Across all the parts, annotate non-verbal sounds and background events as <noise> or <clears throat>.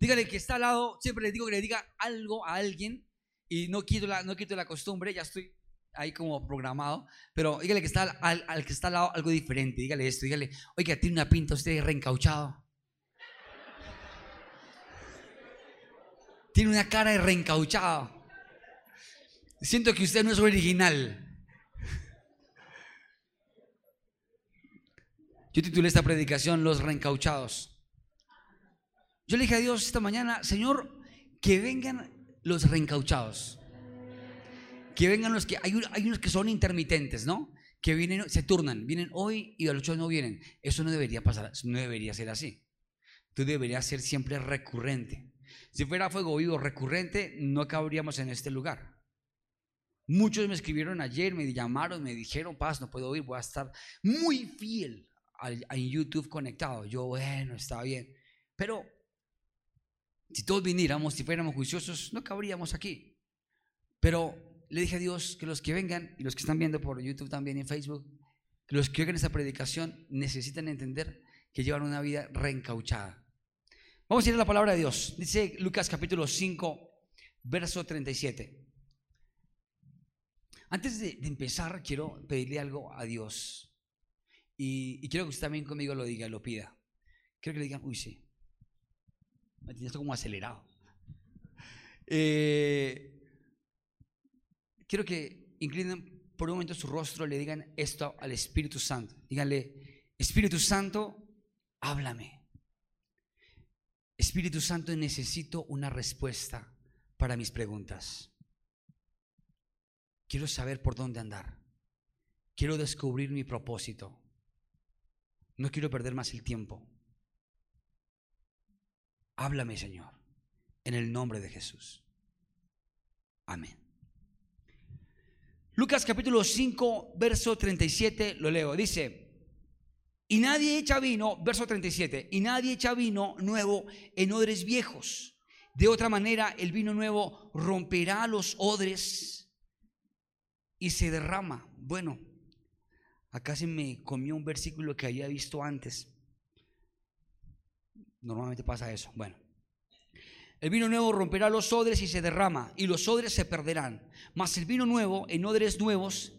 Dígale que está al lado, siempre le digo que le diga algo a alguien y no quito la, no quito la costumbre, ya estoy ahí como programado, pero dígale que está al, al que está al lado algo diferente, dígale esto, dígale, oiga, tiene una pinta usted reencauchado. Tiene una cara de reencauchado. Siento que usted no es original. Yo titulé esta predicación Los reencauchados. Yo le dije a Dios esta mañana, Señor, que vengan los reencauchados. Que vengan los que, hay, unos que son intermitentes, ¿no? Que vienen, se turnan, vienen hoy y a los ocho no vienen. Eso no debería pasar, no debería ser así. Tú deberías ser siempre recurrente. Si fuera fuego vivo recurrente, no cabríamos en este lugar. Muchos me escribieron ayer, me llamaron, me dijeron, paz, no puedo ir, voy a estar muy fiel en YouTube conectado. Yo, bueno, está bien. Pero si todos viniéramos, si fuéramos juiciosos, no cabríamos aquí. Pero le dije a Dios que los que vengan y los que están viendo por YouTube también en Facebook, que los que oigan esta predicación necesitan entender que llevan una vida reencauchada. Vamos a ir a la palabra de Dios. Dice Lucas capítulo 5, verso 37. Antes de, empezar, quiero pedirle algo a Dios. Y, quiero que usted también conmigo lo diga, lo pida. Quiero que le digan, uy, sí. Me tienes como acelerado. Eh, quiero que inclinen por un momento su rostro y le digan esto al Espíritu Santo. Díganle, Espíritu Santo, háblame. Espíritu Santo, necesito una respuesta para mis preguntas. Quiero saber por dónde andar. Quiero descubrir mi propósito. No quiero perder más el tiempo. Háblame, Señor, en el nombre de Jesús. Amén. Lucas capítulo 5, verso 37, lo leo. Dice, y nadie echa vino, verso 37, y nadie echa vino nuevo en odres viejos. De otra manera, el vino nuevo romperá los odres y se derrama. Bueno, acá se me comió un versículo que había visto antes. Normalmente pasa eso. Bueno, el vino nuevo romperá los odres y se derrama, y los odres se perderán. Mas el vino nuevo en odres nuevos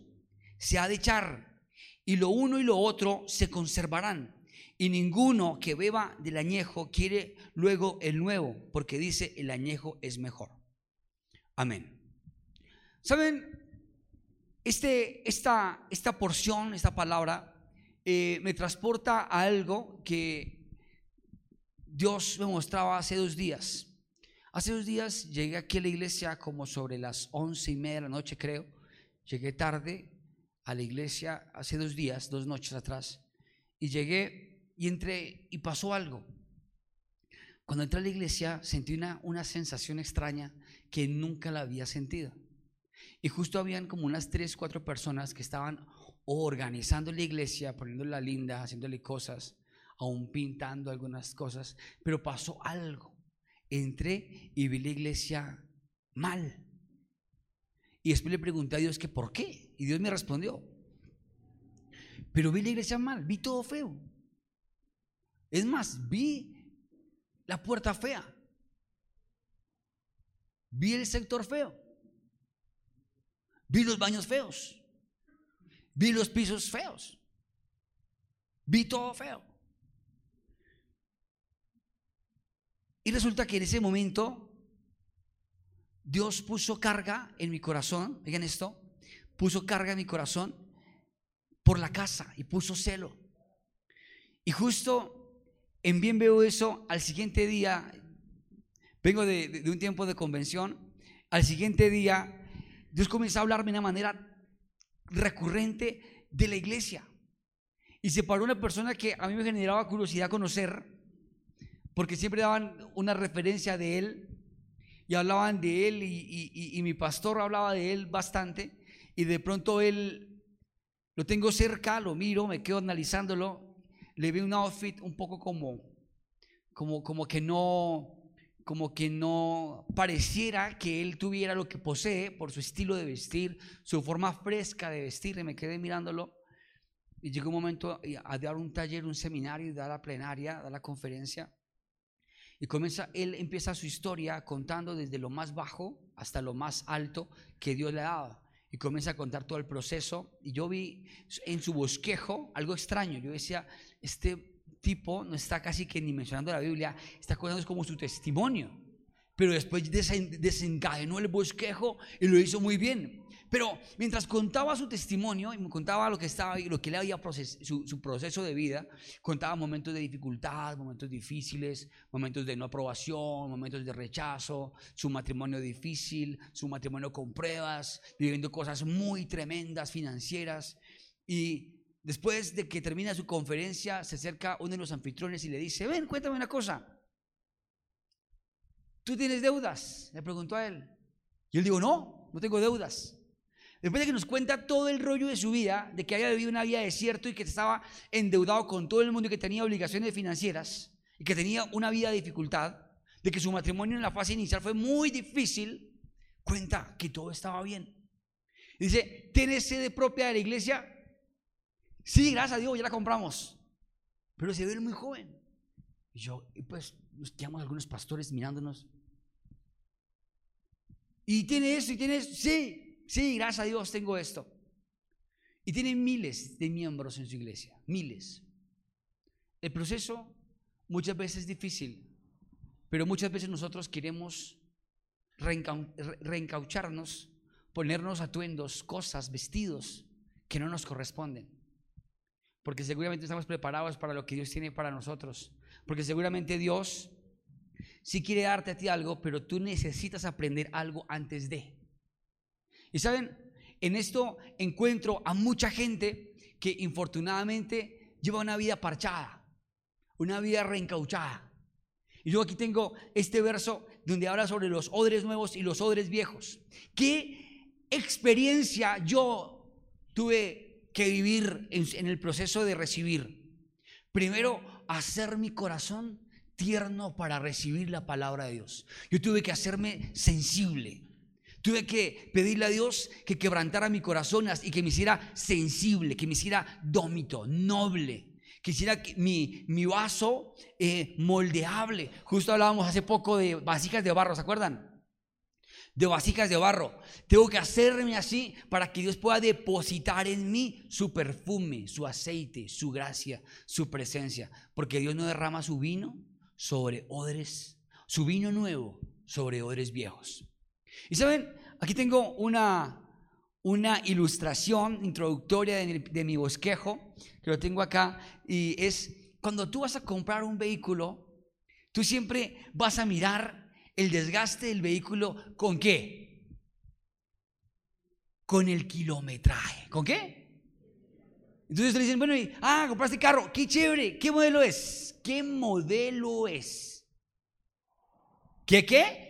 se ha de echar y lo uno y lo otro se conservarán. Y ninguno que beba del añejo quiere luego el nuevo, porque dice el añejo es mejor. Amén. ¿Saben? Este, esta, esta porción, esta palabra, eh, me transporta a algo que Dios me mostraba hace dos días. Hace dos días llegué aquí a la iglesia como sobre las once y media de la noche, creo. Llegué tarde, a la iglesia hace dos días, dos noches atrás, y llegué y entré y pasó algo. Cuando entré a la iglesia sentí una, una sensación extraña que nunca la había sentido. Y justo habían como unas tres, cuatro personas que estaban organizando la iglesia, poniéndola linda, haciéndole cosas, aún pintando algunas cosas, pero pasó algo. Entré y vi la iglesia mal. Y después le pregunté a Dios que por qué. Y Dios me respondió. Pero vi la iglesia mal, vi todo feo. Es más, vi la puerta fea. Vi el sector feo. Vi los baños feos. Vi los pisos feos. Vi todo feo. Y resulta que en ese momento Dios puso carga en mi corazón, oigan esto, puso carga en mi corazón por la casa y puso celo. Y justo en bien veo eso, al siguiente día, vengo de, un tiempo de convención, al siguiente día Dios comenzó a hablarme de una manera recurrente de la iglesia. Y se paró una persona que a mí me generaba curiosidad conocer, porque siempre daban una referencia de él y hablaban de él y, mi pastor hablaba de él bastante y de pronto él lo tengo cerca, lo miro, me quedo analizándolo, le veo un outfit un poco como, como, como que no, como que no pareciera que él tuviera lo que posee por su estilo de vestir, su forma fresca de vestir, y me quedé mirándolo. Y llegó un momento a dar un taller, un seminario, dar la plenaria, dar la conferencia. Y comienza, él empieza su historia contando desde lo más bajo hasta lo más alto que Dios le ha dado. Y comienza a contar todo el proceso. Y yo vi en su bosquejo algo extraño. Yo decía, este tipo no está casi que ni mencionando la Biblia, está contando como su testimonio. Pero después desencadenó el bosquejo y lo hizo muy bien. Pero mientras contaba su testimonio y me contaba lo que estaba lo que le había su, su, proceso de vida, contaba momentos de dificultad, momentos difíciles, momentos de no aprobación, momentos de rechazo, su matrimonio difícil, su matrimonio con pruebas, viviendo cosas muy tremendas financieras. Y después de que termina su conferencia, se acerca uno de los anfitriones y le dice, ven, cuéntame una cosa. ¿Tú tienes deudas? Le preguntó a él. Y él dijo, no, no tengo deudas. Después de que nos cuenta todo el rollo de su vida, de que había vivido una vida de desierto y que estaba endeudado con todo el mundo y que tenía obligaciones financieras y que tenía una vida de dificultad, de que su matrimonio en la fase inicial fue muy difícil, cuenta que todo estaba bien. Dice, ¿tienes sede propia de la iglesia? Sí, gracias a Dios, ya la compramos. Pero se ve muy joven. Y yo, y pues nos quedamos algunos pastores mirándonos. ¿Y tiene eso? ¿Y tiene eso? Sí. Sí, gracias a Dios tengo esto. Y tiene miles de miembros en su iglesia, miles. El proceso muchas veces es difícil, pero muchas veces nosotros queremos reencaucharnos, ponernos atuendos, cosas, vestidos que no nos corresponden. Porque seguramente estamos preparados para lo que Dios tiene para nosotros. Porque seguramente Dios sí quiere darte a ti algo, pero tú necesitas aprender algo antes de. Y saben, en esto encuentro a mucha gente que infortunadamente lleva una vida parchada, una vida reencauchada. Y yo aquí tengo este verso donde habla sobre los odres nuevos y los odres viejos. ¿Qué experiencia yo tuve que vivir en, en el proceso de recibir? Primero, hacer mi corazón tierno para recibir la palabra de Dios. Yo tuve que hacerme sensible. Tuve que pedirle a Dios que quebrantara mi corazón y que me hiciera sensible, que me hiciera dómito, noble, que hiciera mi, mi vaso eh, moldeable. Justo hablábamos hace poco de vasijas de barro, ¿se acuerdan? De vasijas de barro. Tengo que hacerme así para que Dios pueda depositar en mí su perfume, su aceite, su gracia, su presencia. Porque Dios no derrama su vino sobre odres, su vino nuevo sobre odres viejos. Y saben, aquí tengo una, una ilustración introductoria de, mi bosquejo, que lo tengo acá, y es cuando tú vas a comprar un vehículo, tú siempre vas a mirar el desgaste del vehículo con qué? Con el kilometraje. ¿Con qué? Entonces te dicen, bueno, ah, compraste carro, qué chévere, ¿qué modelo es? ¿Qué modelo es? ¿Qué qué?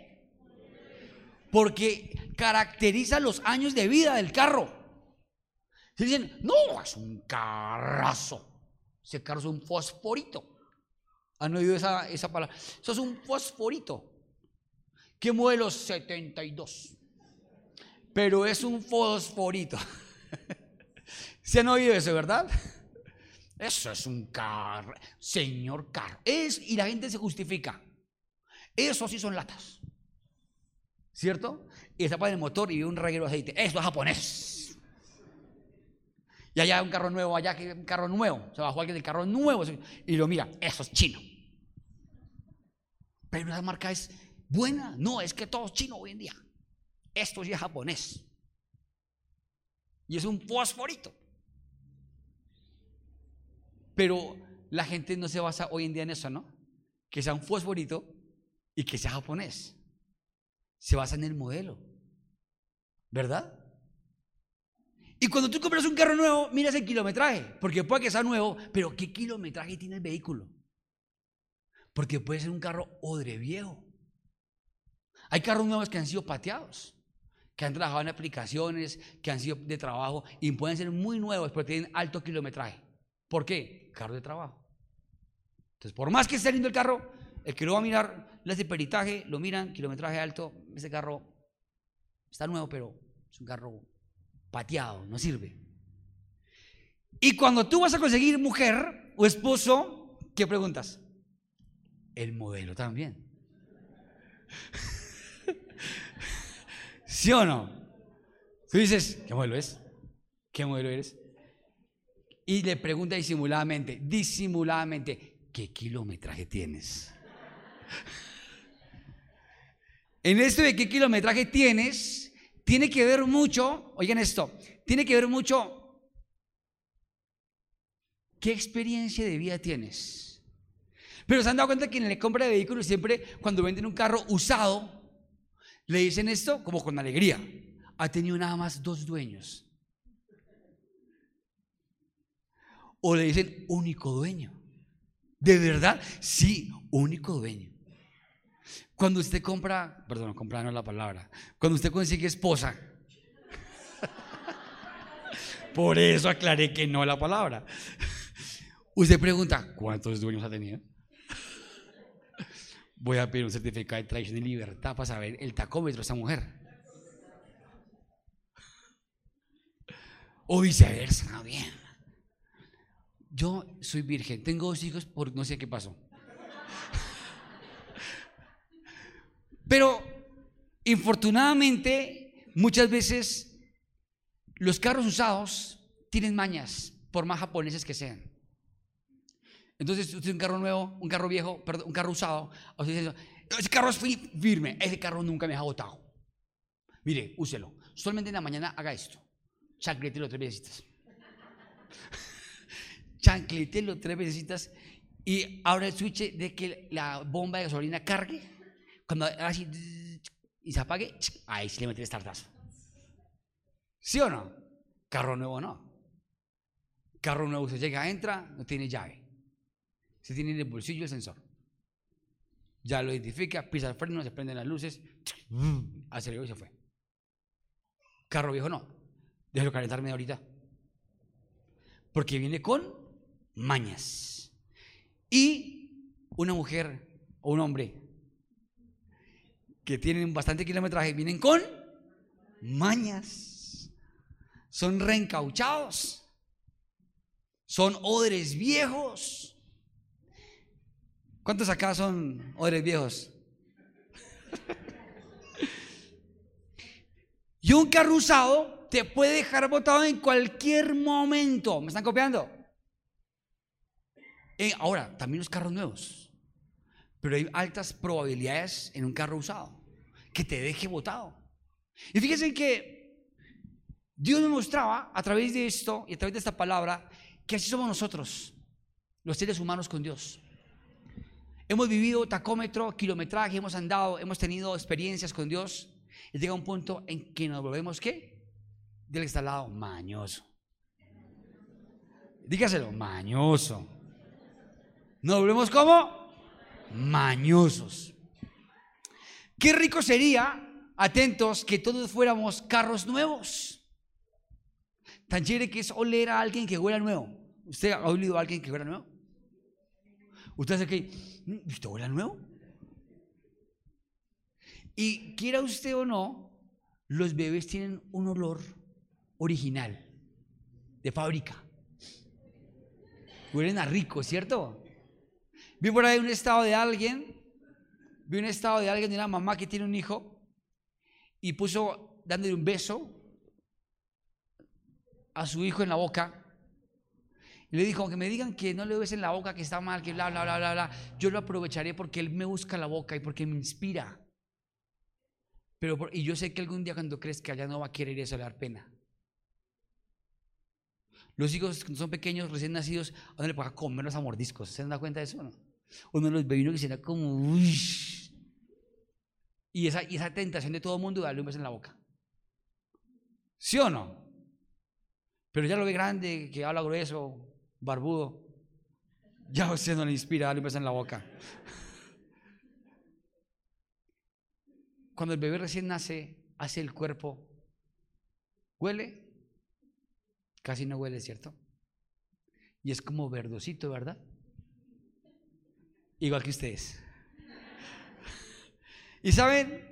Porque caracteriza los años de vida del carro. Se dicen, no, es un carrazo. Ese carro es un fosforito. ¿Han oído esa, esa palabra? Eso es un fosforito. ¿Qué modelo? 72. Pero es un fosforito. <laughs> ¿Se han oído eso, verdad? Eso es un carro, señor carro. Es, y la gente se justifica. Eso sí son latas. ¿Cierto? Y para el motor y un reguero de aceite. Esto es japonés. Y allá un carro nuevo, allá un carro nuevo. Se bajó alguien del carro nuevo y lo mira, eso es chino. Pero la marca es buena. No, es que todo es chino hoy en día. Esto ya es japonés. Y es un fosforito. Pero la gente no se basa hoy en día en eso, ¿no? Que sea un fosforito y que sea japonés se basa en el modelo. ¿Verdad? Y cuando tú compras un carro nuevo, miras el kilometraje, porque puede que sea nuevo, pero ¿qué kilometraje tiene el vehículo? Porque puede ser un carro odre viejo. Hay carros nuevos que han sido pateados, que han trabajado en aplicaciones, que han sido de trabajo y pueden ser muy nuevos, pero tienen alto kilometraje. ¿Por qué? Carro de trabajo. Entonces, por más que esté lindo el carro, el que lo va a mirar, le hace peritaje, lo miran, kilometraje alto, ese carro está nuevo, pero es un carro pateado, no sirve. Y cuando tú vas a conseguir mujer o esposo, ¿qué preguntas? El modelo también. <laughs> ¿Sí o no? Tú dices, ¿qué modelo es? ¿Qué modelo eres? Y le pregunta disimuladamente, disimuladamente, ¿qué kilometraje tienes? En esto de qué kilometraje tienes, tiene que ver mucho, oigan esto, tiene que ver mucho qué experiencia de vida tienes. Pero se han dado cuenta que en la compra de vehículos siempre cuando venden un carro usado, le dicen esto como con alegría. Ha tenido nada más dos dueños. O le dicen único dueño. ¿De verdad? Sí, único dueño. Cuando usted compra, perdón, compra no es la palabra, cuando usted consigue esposa, por eso aclaré que no es la palabra. Usted pregunta, ¿cuántos dueños ha tenido? Voy a pedir un certificado de traición y libertad para saber el tacómetro de esa mujer. O viceversa, no bien. Yo soy virgen, tengo dos hijos por no sé qué pasó. Pero infortunadamente, muchas veces los carros usados tienen mañas, por más japoneses que sean. Entonces, usted un carro nuevo, un carro viejo, perdón, un carro usado, usted dice, ese carro es firme, ese carro nunca me ha botado. Mire, úselo. Solamente en la mañana haga esto. Chancletelo tres veces. <laughs> Chancletelo tres veces y abra el switch de que la bomba de gasolina cargue. Cuando así y se apague, ahí se le mete el startazo. ¿Sí o no? Carro nuevo no. Carro nuevo se llega, entra, no tiene llave. Se tiene en el bolsillo el sensor. Ya lo identifica, pisa el freno, se prenden las luces, aceleró y se fue. Carro viejo no. Déjalo calentarme ahorita. Porque viene con mañas. Y una mujer o un hombre que tienen bastante kilometraje vienen con mañas. Son reencauchados. Son odres viejos ¿Cuántos acá son odres viejos? <laughs> y un carro usado te puede dejar botado en cualquier momento. ¿Me están copiando? Eh, ahora, también los carros nuevos. Pero hay altas probabilidades en un carro usado que te deje botado. Y fíjense que Dios me mostraba a través de esto y a través de esta palabra que así somos nosotros, los seres humanos con Dios. Hemos vivido tacómetro, kilometraje, hemos andado, hemos tenido experiencias con Dios. Y llega un punto en que nos volvemos, ¿qué? Del que está al lado, mañoso. Dígaselo, mañoso. ¿Nos volvemos como? Mañosos. Qué rico sería, atentos, que todos fuéramos carros nuevos. Tan chévere que es oler a alguien que huela nuevo. ¿Usted ha olido a alguien que huela nuevo? Usted hace que, ¿usted huele nuevo? Y quiera usted o no, los bebés tienen un olor original, de fábrica. Huelen a rico, ¿cierto? Vi por ahí un estado de alguien, vi un estado de alguien de una mamá que tiene un hijo y puso dándole un beso a su hijo en la boca le dijo, aunque me digan que no le en la boca, que está mal, que bla, bla, bla, bla, bla, yo lo aprovecharé porque él me busca la boca y porque me inspira. Pero y yo sé que algún día cuando crezca ya no va a querer eso, le dar pena. Los hijos cuando son pequeños, recién nacidos, a uno le puede comerlos a mordiscos. ¿Se dado cuenta de eso? No? Uno los ve que se da como... Y esa, y esa tentación de todo el mundo darle un beso en la boca. ¿Sí o no? Pero ya lo ve grande, que habla grueso, barbudo. Ya usted no le inspira, le en la boca. Cuando el bebé recién nace, hace el cuerpo. ¿Huele? Casi no huele, ¿cierto? Y es como verdosito, ¿verdad? Igual que ustedes. Y saben,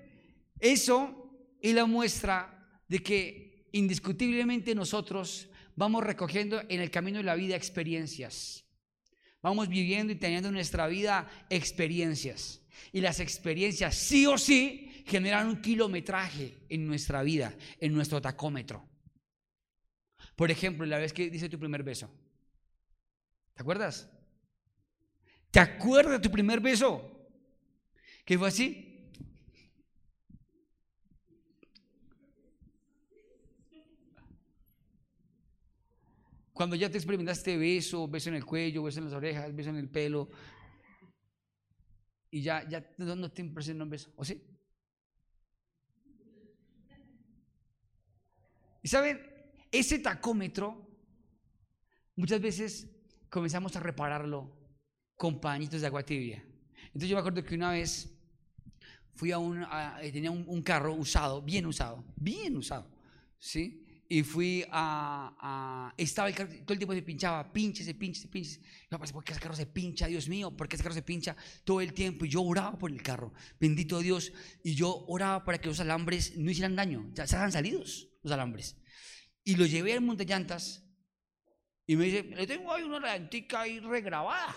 eso es la muestra de que indiscutiblemente nosotros vamos recogiendo en el camino de la vida experiencias. Vamos viviendo y teniendo en nuestra vida experiencias. Y las experiencias sí o sí generan un kilometraje en nuestra vida, en nuestro tacómetro. Por ejemplo, la vez que dice tu primer beso. ¿Te acuerdas? ¿Te acuerdas de tu primer beso? ¿Qué fue así? Cuando ya te experimentaste beso, beso en el cuello, beso en las orejas, beso en el pelo, y ya, ya no te impresiona un beso, ¿o sí? Y saben, ese tacómetro, muchas veces comenzamos a repararlo con pañitos de agua tibia. Entonces yo me acuerdo que una vez fui a un, tenía un, un, carro usado, bien usado, bien usado, ¿sí? y fui a, estaba el carro, todo el tiempo se pinchaba, pinche, se pinche, se pinche. Yo pensé, ¿por qué ese carro se pincha? Dios mío, ¿por qué ese carro se pincha todo el tiempo? Y yo oraba por el carro, bendito Dios, y yo oraba para que los alambres no hicieran daño, ya se salidos los alambres. Y lo llevé al montellantas y me dice, le tengo ahí una llantica ahí regrabada.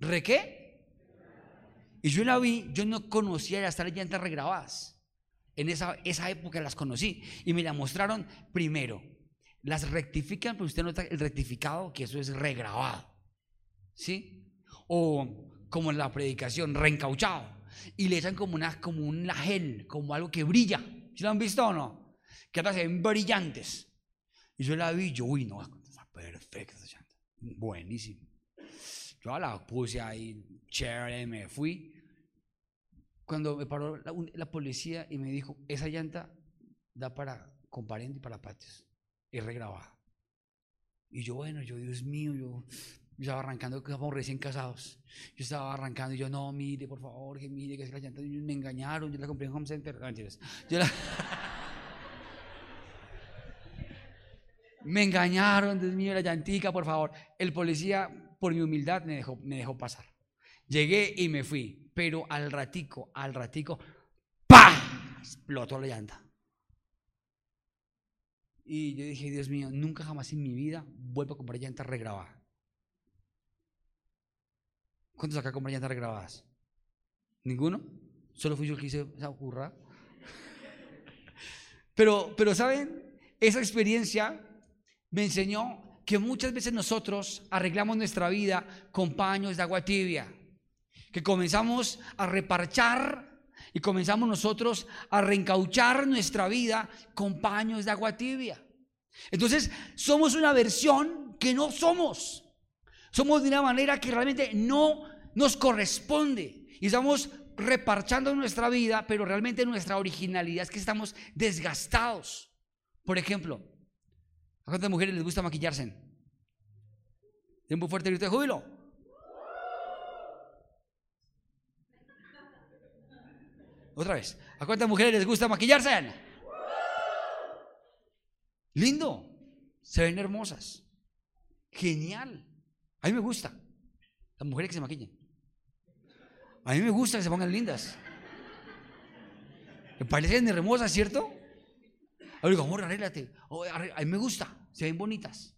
¿Re qué? Y yo la vi, yo no conocía hasta las llantas regrabadas. En esa, esa época las conocí y me la mostraron primero. Las rectifican, pero usted nota el rectificado, que eso es regrabado. ¿Sí? O como en la predicación, reencauchado. Y le echan como, una, como un lagel, como algo que brilla. ¿Sí lo han visto o no? Que ahora se ven brillantes. Y yo la vi, yo, uy, no, está perfecta Buenísimo. Yo la puse ahí, chévere, me fui cuando me paró la, policía y me dijo, esa llanta da para comparente y para patios, es regrabada. Y yo, bueno, yo, Dios mío, yo, estaba arrancando, que estábamos recién casados. Yo estaba arrancando y yo, no, mire, por favor, que mire, que es la llanta, me engañaron, yo la compré en Home Center. Yo la... <laughs> me engañaron, Dios mío, la llantica, por favor. El policía, por mi humildad, me dejó, me dejó pasar. Llegué y me fui pero al ratico, al ratico, ¡pah! Explotó la llanta. Y yo dije, Dios mío, nunca jamás en mi vida vuelvo a comprar llantas regrabadas. ¿Cuántos acá compran llantas regrabadas? ¿Ninguno? Solo fui yo el que hice esa burra. <laughs> Pero, pero, ¿saben? Esa experiencia me enseñó que muchas veces nosotros arreglamos nuestra vida con paños de agua tibia que comenzamos a reparchar y comenzamos nosotros a reencauchar nuestra vida con paños de agua tibia. Entonces, somos una versión que no somos. Somos de una manera que realmente no nos corresponde. Y estamos reparchando nuestra vida, pero realmente nuestra originalidad es que estamos desgastados. Por ejemplo, ¿a cuántas mujeres les gusta maquillarse? ¿Tiempo fuerte grito de júbilo? Otra vez. ¿A cuántas mujeres les gusta maquillarse? Lindo. Se ven hermosas. Genial. A mí me gusta. Las mujeres que se maquillen. A mí me gusta que se pongan lindas. Me parecen hermosas, ¿cierto? Digo, amor, arréglate. A mí me gusta. Se ven bonitas.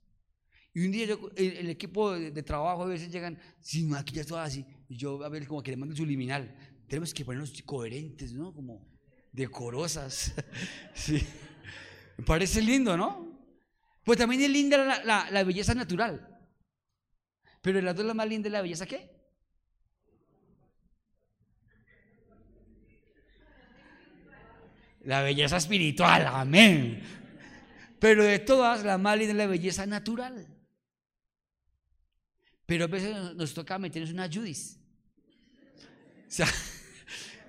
Y un día el, equipo de, trabajo a veces llegan sin maquillar todas así. Y yo a ver como que le mando su liminal tenemos que ponernos coherentes, ¿no? Como decorosas. <laughs> sí. Me parece lindo, ¿no? Pues también es linda la, belleza natural. Pero la otra más linda es la belleza qué? La belleza espiritual, amén. Pero de todas, la más linda es la belleza natural. Pero a veces nos toca meternos una Judis. O sea, <laughs>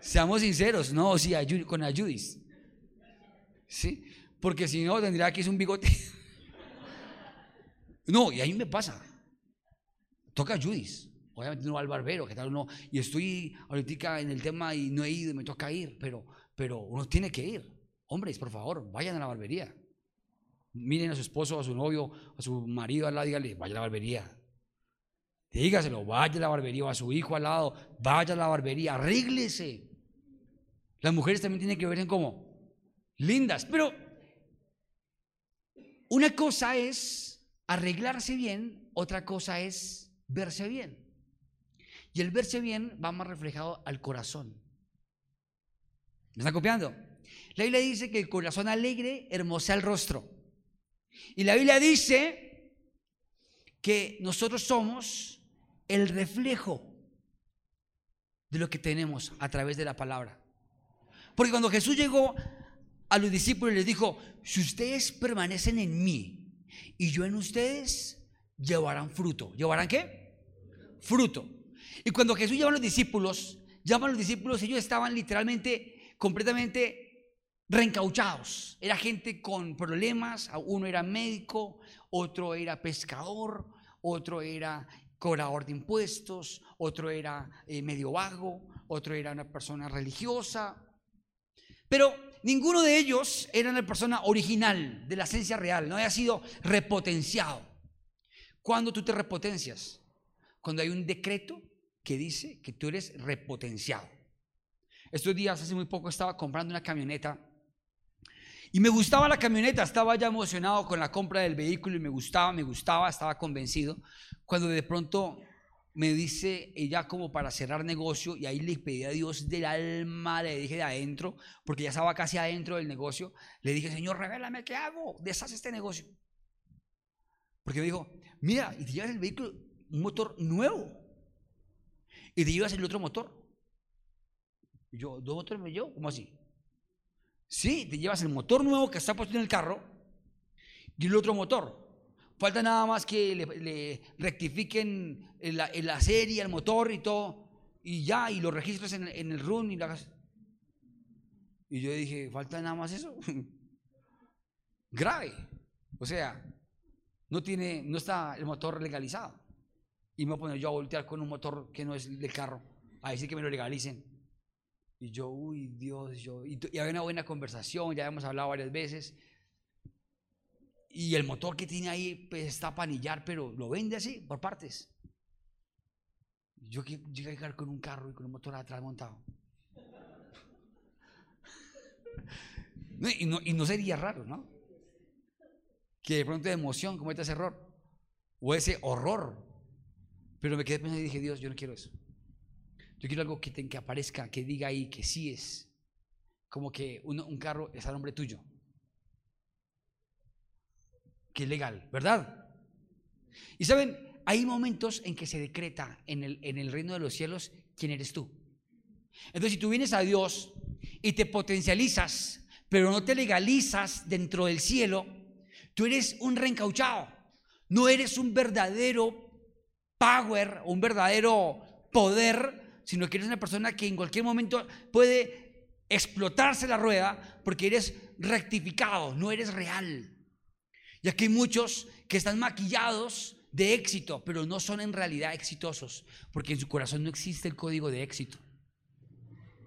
Seamos sinceros, no, sí, con ayudis. ¿Sí? Porque si no, tendría que ser un bigote. <laughs> No, y ahí me pasa. Toca ayudis. Obviamente no al barbero, que tal uno. Y estoy ahorita en el tema y no he ido y me toca ir, pero, pero uno tiene que ir. Hombres, por favor, vayan a la barbería. Miren a su esposo, a su novio, a su marido al lado, díganle, vaya a la barbería. Dígaselo, vaya a la barbería, o a su hijo al lado, vaya a la barbería, arréglese. Las mujeres también tienen que verse como lindas, pero una cosa es arreglarse bien, otra cosa es verse bien. Y el verse bien va más reflejado al corazón. ¿Me están copiando? La Biblia dice que el corazón alegre hermosea el rostro. Y la Biblia dice que nosotros somos el reflejo de lo que tenemos a través de la palabra. Porque cuando Jesús llegó a los discípulos les dijo, si ustedes permanecen en mí y yo en ustedes, llevarán fruto. ¿Llevarán qué? Fruto. Y cuando Jesús llama a los discípulos, llama a los discípulos, ellos estaban literalmente, completamente reencauchados. Era gente con problemas, uno era médico, otro era pescador, otro era cobrador de impuestos, otro era eh, medio vago, otro era una persona religiosa. Pero ninguno de ellos era una persona original, de la esencia real, no había sido repotenciado. ¿Cuándo tú te repotencias? Cuando hay un decreto que dice que tú eres repotenciado. Estos días, hace muy poco, estaba comprando una camioneta y me gustaba la camioneta, estaba ya emocionado con la compra del vehículo y me gustaba, me gustaba, estaba convencido. Cuando de pronto me dice ella como para cerrar negocio y ahí le pedí a Dios del alma, le dije de adentro, porque ya estaba casi adentro del negocio, le dije, Señor, revélame qué hago, deshace este negocio. Porque me dijo, mira, y te llevas el vehículo, un motor nuevo, y te llevas el otro motor. Y yo, ¿dos motores me llevo? ¿Cómo así? Sí, te llevas el motor nuevo que está puesto en el carro y el otro motor. Falta nada más que le, rectifiquen la, serie, el motor y todo, y ya, y lo registres en, el run y la... Y yo dije, ¿falta nada más eso? <laughs> Grave. O sea, no tiene, no está el motor legalizado. Y me voy a poner yo a voltear con un motor que no es del carro, a decir que me lo legalicen. Y yo, uy, Dios, yo. Y, había una buena conversación, ya hemos hablado varias veces. Y el motor que tiene ahí pues, está a panillar, pero lo vende así, por partes. Yo llegué a llegar con un carro y con un motor atrás montado. <laughs> y, no, y no sería raro, ¿no? Que de pronto de emoción cometa ese error o ese horror. Pero me quedé pensando y dije, Dios, yo no quiero eso. Yo quiero algo que, que aparezca, que diga ahí que sí es. Como que un, carro es a nombre tuyo. Que es legal, ¿verdad? Y saben, hay momentos en que se decreta en el, en el reino de los cielos quién eres tú. Entonces, si tú vienes a Dios y te potencializas, pero no te legalizas dentro del cielo, tú eres un reencauchado. No eres un verdadero power, un verdadero poder sino que eres una persona que en cualquier momento puede explotarse la rueda porque eres rectificado, no eres real. Y aquí hay muchos que están maquillados de éxito, pero no son en realidad exitosos, porque en su corazón no existe el código de éxito.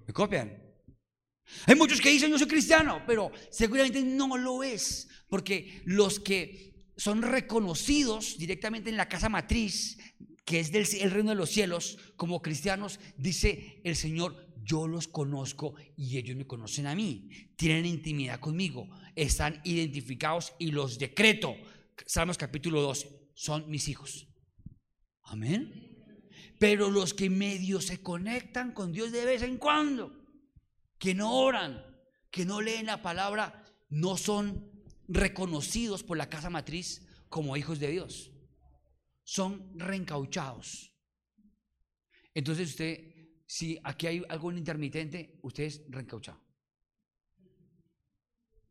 ¿Me copian? Hay muchos que dicen yo soy cristiano, pero seguramente no lo es, porque los que son reconocidos directamente en la casa matriz que es del el reino de los cielos, como cristianos, dice el Señor, yo los conozco y ellos me conocen a mí, tienen intimidad conmigo, están identificados y los decreto. Salmos capítulo 12, son mis hijos. Amén. Pero los que medio se conectan con Dios de vez en cuando, que no oran, que no leen la palabra, no son reconocidos por la casa matriz como hijos de Dios son reencauchados. Entonces usted, si aquí hay algo intermitente, usted es reencauchado.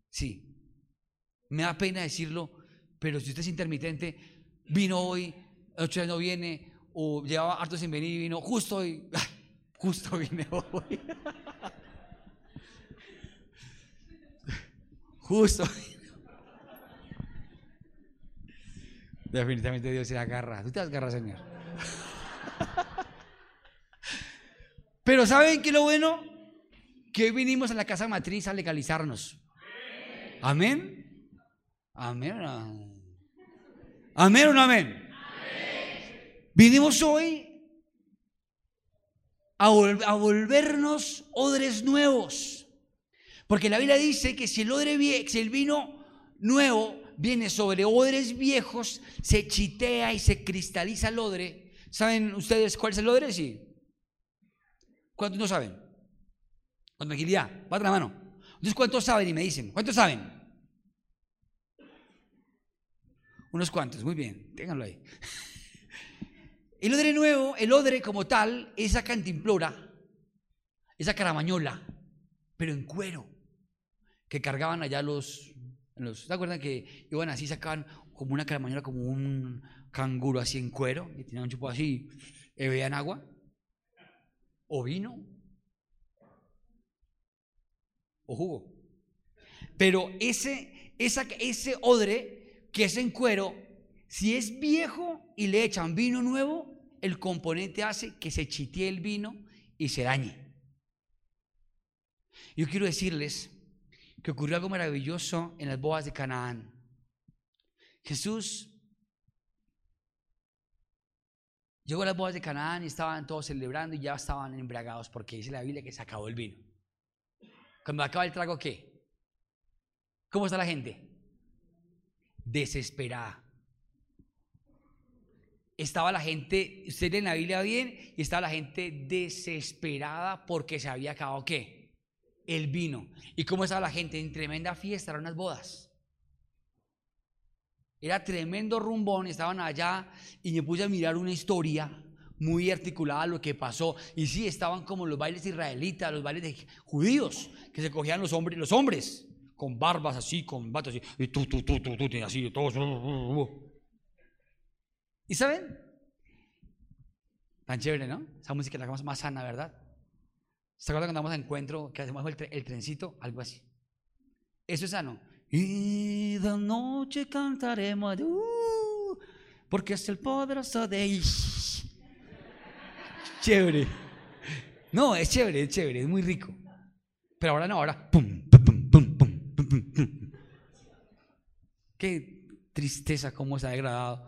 Sí. Me da pena decirlo, pero si usted es intermitente, vino hoy, ocho no viene, o llevaba harto sin venir y vino justo hoy, <laughs> justo vine hoy. <laughs> justo. Definitivamente Dios se agarra. Tú te agarras, Señor. Pero ¿saben qué es lo bueno? Que hoy vinimos a la casa matriz a legalizarnos. Amén. Amén. Amén o no amén. Vinimos hoy a, a, volvernos odres nuevos. Porque la Biblia dice que si el odre si el vino nuevo viene sobre odres viejos, se chitea y se cristaliza el odre, ¿Saben ustedes cuál es el odre? Sí. ¿Cuántos no saben? Con tranquilidad, bata la mano. Entonces, ¿cuántos saben? Y me dicen, ¿cuántos saben? Unos cuantos, muy bien, ténganlo ahí. <laughs> El odre nuevo, el odre como tal, esa cantimplora, esa caramañola, pero en cuero, que cargaban allá los, los ¿se acuerdan que iban así, sacaban como una caramañola, como un canguro así en cuero, y tenían un chupo así, y bebían agua? ¿O vino? ¿O jugo? Pero ese, esa, ese odre que es en cuero, si es viejo y le echan vino nuevo, el componente hace que se chitee el vino y se dañe. Yo quiero decirles que ocurrió algo maravilloso en las bodas de Canaán. Jesús llegó a las bodas de Canaán y estaban todos celebrando y ya estaban embriagados porque dice la Biblia que se acabó el vino. Cuando acaba el trago, ¿qué? ¿Cómo está la gente? Desesperada estaba la gente, usted en la Biblia bien, y estaba la gente desesperada porque se había acabado qué? El vino. ¿Y cómo estaba la gente? En tremenda fiesta, eran unas bodas. Era tremendo rumbón, estaban allá y me puse a mirar una historia muy articulada lo que pasó. Y sí, estaban como los bailes israelitas, los bailes de judíos, que se cogían los hombres, los hombres, con barbas así, con batos así, y tú, tú, tú, tú, tú, así, todos. ¿Y saben? Tan chévere, ¿no? Esa música la hagamos más sana, ¿verdad? ¿Se acuerdan cuando vamos a encuentro que hacemos el, trencito? Algo así. Eso es sano. Y de noche cantaremos, uh, porque es el poderoso de... <laughs> Chévere. No, es chévere, es chévere, es muy rico. Pero ahora no, ahora... Pum, pum, pum, pum, pum, pum. Qué tristeza cómo se ha degradado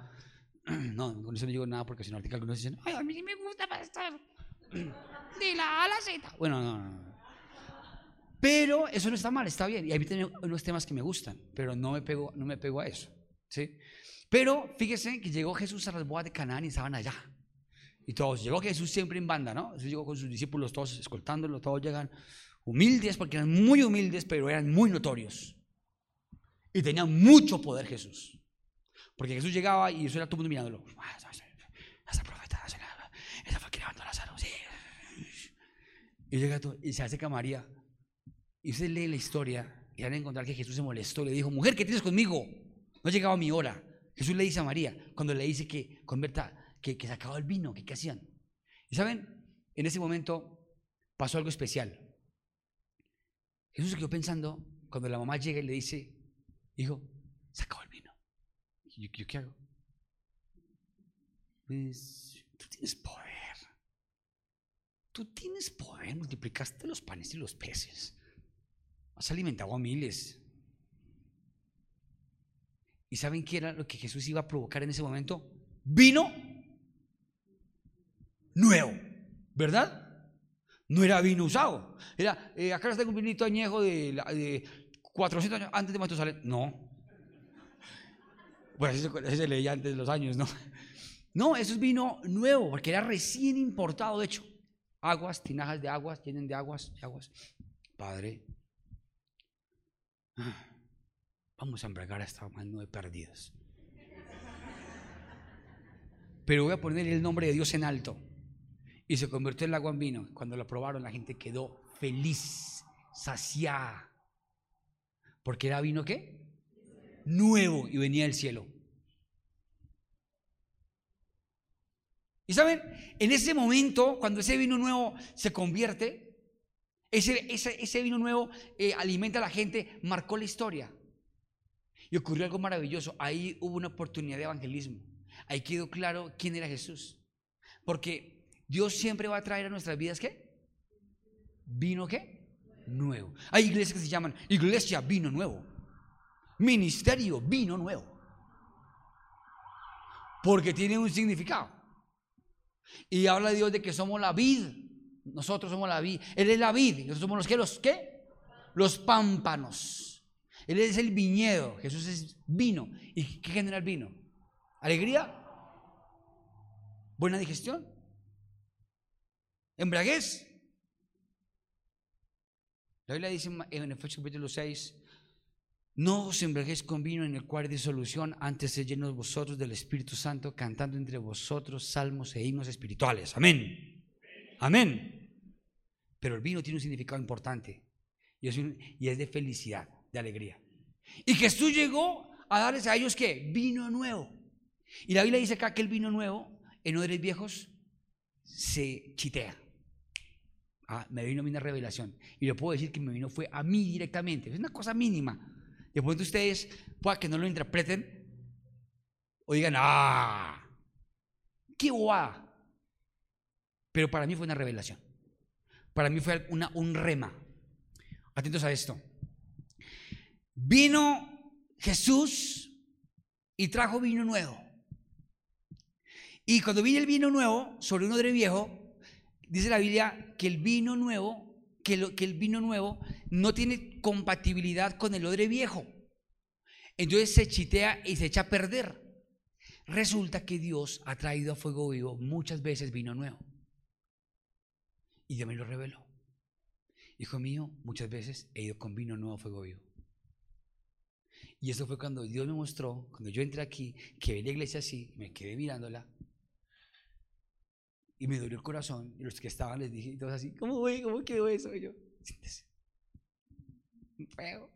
<clears throat> No, con eso no digo nada porque si no algunos dicen, ay, a mí me gusta estar <clears throat> de la A la Z. Bueno, no, no, Pero eso no está mal, está bien. Y a mí tiene unos temas que me gustan, pero no me pego, no me pego a eso. ¿sí? Pero fíjese que llegó Jesús a las bodas de Canaán y estaban allá. Y todos, llegó Jesús siempre en banda, ¿no? Jesús llegó con sus discípulos todos escoltándolo, todos llegan humildes porque eran muy humildes, pero eran muy notorios. Y tenían mucho poder Jesús. Porque Jesús llegaba y eso era todo el mundo mirándolo. Ah, esa profeta, esa fue que levantó a Lázaro. Sí. Y llega todo, y se acerca María. Y usted lee la historia y van a encontrar que Jesús se molestó. Le dijo, mujer, ¿qué tienes conmigo? No ha llegado mi hora. Jesús le dice a María, cuando le dice que converta, que, que se acabó el vino, qué hacían. Y saben, en ese momento pasó algo especial. Jesús se quedó pensando cuando la mamá llega y le dice, hijo, se acabó el vino. ¿Yo, qué hago? Pues tú tienes poder. Tú tienes poder, multiplicaste los panes y los peces. Has alimentado a miles. ¿Y saben qué era lo que Jesús iba a provocar en ese momento? Vino nuevo, ¿verdad? No era vino usado. Era, eh, acá está un vinito añejo de, de 400 años antes de Matusalén. No, pues eso, se leía antes de los años, ¿no? No, eso es vino nuevo, porque era recién importado, de hecho. Aguas, tinajas de aguas, tienen de aguas, de aguas. Padre, vamos a embriagar a esta mano de perdidos. Pero voy a poner el nombre de Dios en alto. Y se convirtió el agua en vino. Cuando lo probaron, la gente quedó feliz, saciada. Porque era vino qué? nuevo y venía del cielo. Y saben, en ese momento, cuando ese vino nuevo se convierte, ese, ese, vino nuevo eh, alimenta a la gente, marcó la historia. Y ocurrió algo maravilloso. Ahí hubo una oportunidad de evangelismo. Ahí quedó claro quién era Jesús. Porque Dios siempre va a traer a nuestras vidas, ¿qué? Vino, ¿qué? Nuevo. Hay iglesias que se llaman iglesia vino nuevo ministerio vino nuevo. Porque tiene un significado. Y habla Dios de que somos la vid. Nosotros somos la vid. Él es la vid. Nosotros somos los que los qué? Los pámpanos. Él es el viñedo. Jesús es vino. ¿Y qué genera el vino? ¿Alegría? Buena digestión. Embraguez. La Biblia dice en Efesios capítulo 6, no os embriaguéis con vino en el cual hay disolución, antes de llenos vosotros del Espíritu Santo, cantando entre vosotros salmos e himnos espirituales. Amén. Amén. Pero el vino tiene un significado importante y es, de felicidad, de alegría. Y Jesús llegó a darles a ellos que vino nuevo. Y la Biblia dice acá que el vino nuevo en odres viejos se chitea. Ah, me vino a mí una revelación. Y le puedo decir que me vino fue a mí directamente. Es una cosa mínima. De pronto ustedes pueda que no lo interpreten o digan, ah, qué bobada. Pero para mí fue una revelación. Para mí fue una, un rema. Atentos a esto. Vino Jesús y trajo vino nuevo. Y cuando viene el vino nuevo sobre un odre viejo, dice la Biblia que el vino nuevo que, el vino nuevo no tiene compatibilidad con el odre viejo. Entonces se chitea y se echa a perder. Resulta que Dios ha traído a fuego vivo muchas veces vino nuevo. Y Dios me lo reveló. Hijo mío, muchas veces he ido con vino nuevo a fuego vivo. Y eso fue cuando Dios me mostró, cuando yo entré aquí, que vi la iglesia así, me quedé mirándola y me dolió el corazón. Y los que estaban les dije, todos así, ¿cómo, voy? ¿Cómo quedó eso? Y yo, siéntese. Feo.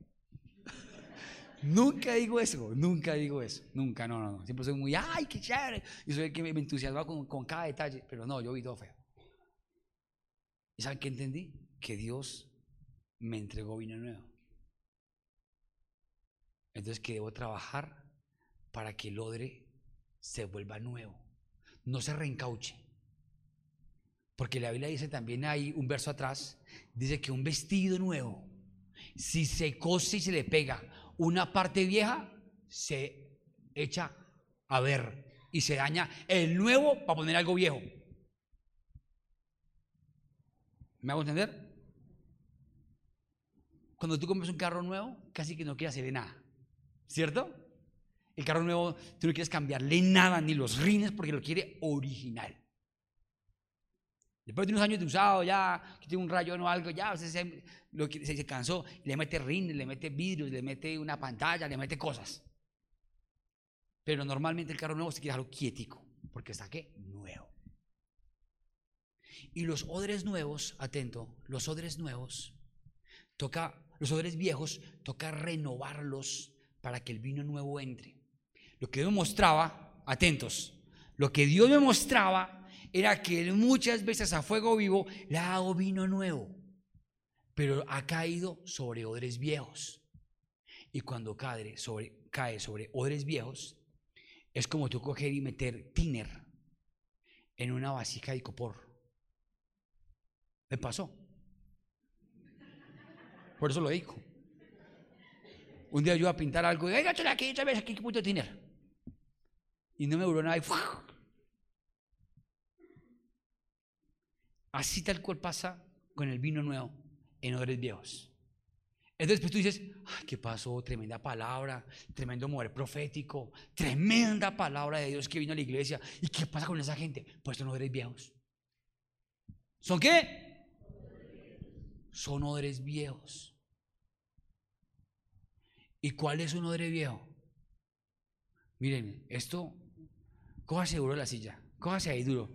<laughs> nunca digo eso, nunca digo eso. Nunca, no, no, no. Siempre soy muy, ¡ay, qué chévere! Y soy el que me entusiasma con, con cada detalle. Pero no, yo vi todo feo. ¿Y saben qué entendí? Que Dios me entregó vino nuevo. Entonces que debo trabajar para que el odre se vuelva nuevo, no se reencauche. Porque la Biblia dice también hay un verso atrás, dice que un vestido nuevo, si se cose y se le pega una parte vieja, se echa a ver y se daña el nuevo para poner algo viejo. ¿Me hago entender? Cuando tú compras un carro nuevo, casi que no quieres hacerle nada. ¿Cierto? El carro nuevo, tú no quieres cambiarle nada, ni los rines, porque lo quiere original. Después de unos años de usado, ya, que tiene un rayón o algo, ya se, se, se, cansó, le mete rines, le mete vidrios, le mete una pantalla, le mete cosas. Pero normalmente el carro nuevo se quiere dejarlo quietico, porque está qué? Nuevo. Y los odres nuevos, atento, los odres nuevos, toca, los odres viejos, toca renovarlos para que el vino nuevo entre. Lo que Dios mostraba, atentos, lo que Dios me mostraba era que muchas veces a fuego vivo le ha dado vino nuevo, pero ha caído sobre odres viejos. Y cuando cae sobre, cae odres viejos, es como tú coger y meter tiner en una vasija de copor. Me pasó. Por eso lo digo. Un día yo iba a pintar algo y, aquí, aquí, aquí, qué puto tiner. Y no me duró nada y Así tal cual pasa con el vino nuevo en odres viejos. Entonces pues tú dices, ¿qué pasó? Tremenda palabra, tremendo mover profético, tremenda palabra de Dios que vino a la iglesia. ¿Y qué pasa con esa gente? Pues son odres viejos. ¿Son qué? Son odres viejos. ¿Y cuál es un odre viejo? Miren, esto, cójase duro la silla, cójase ahí duro.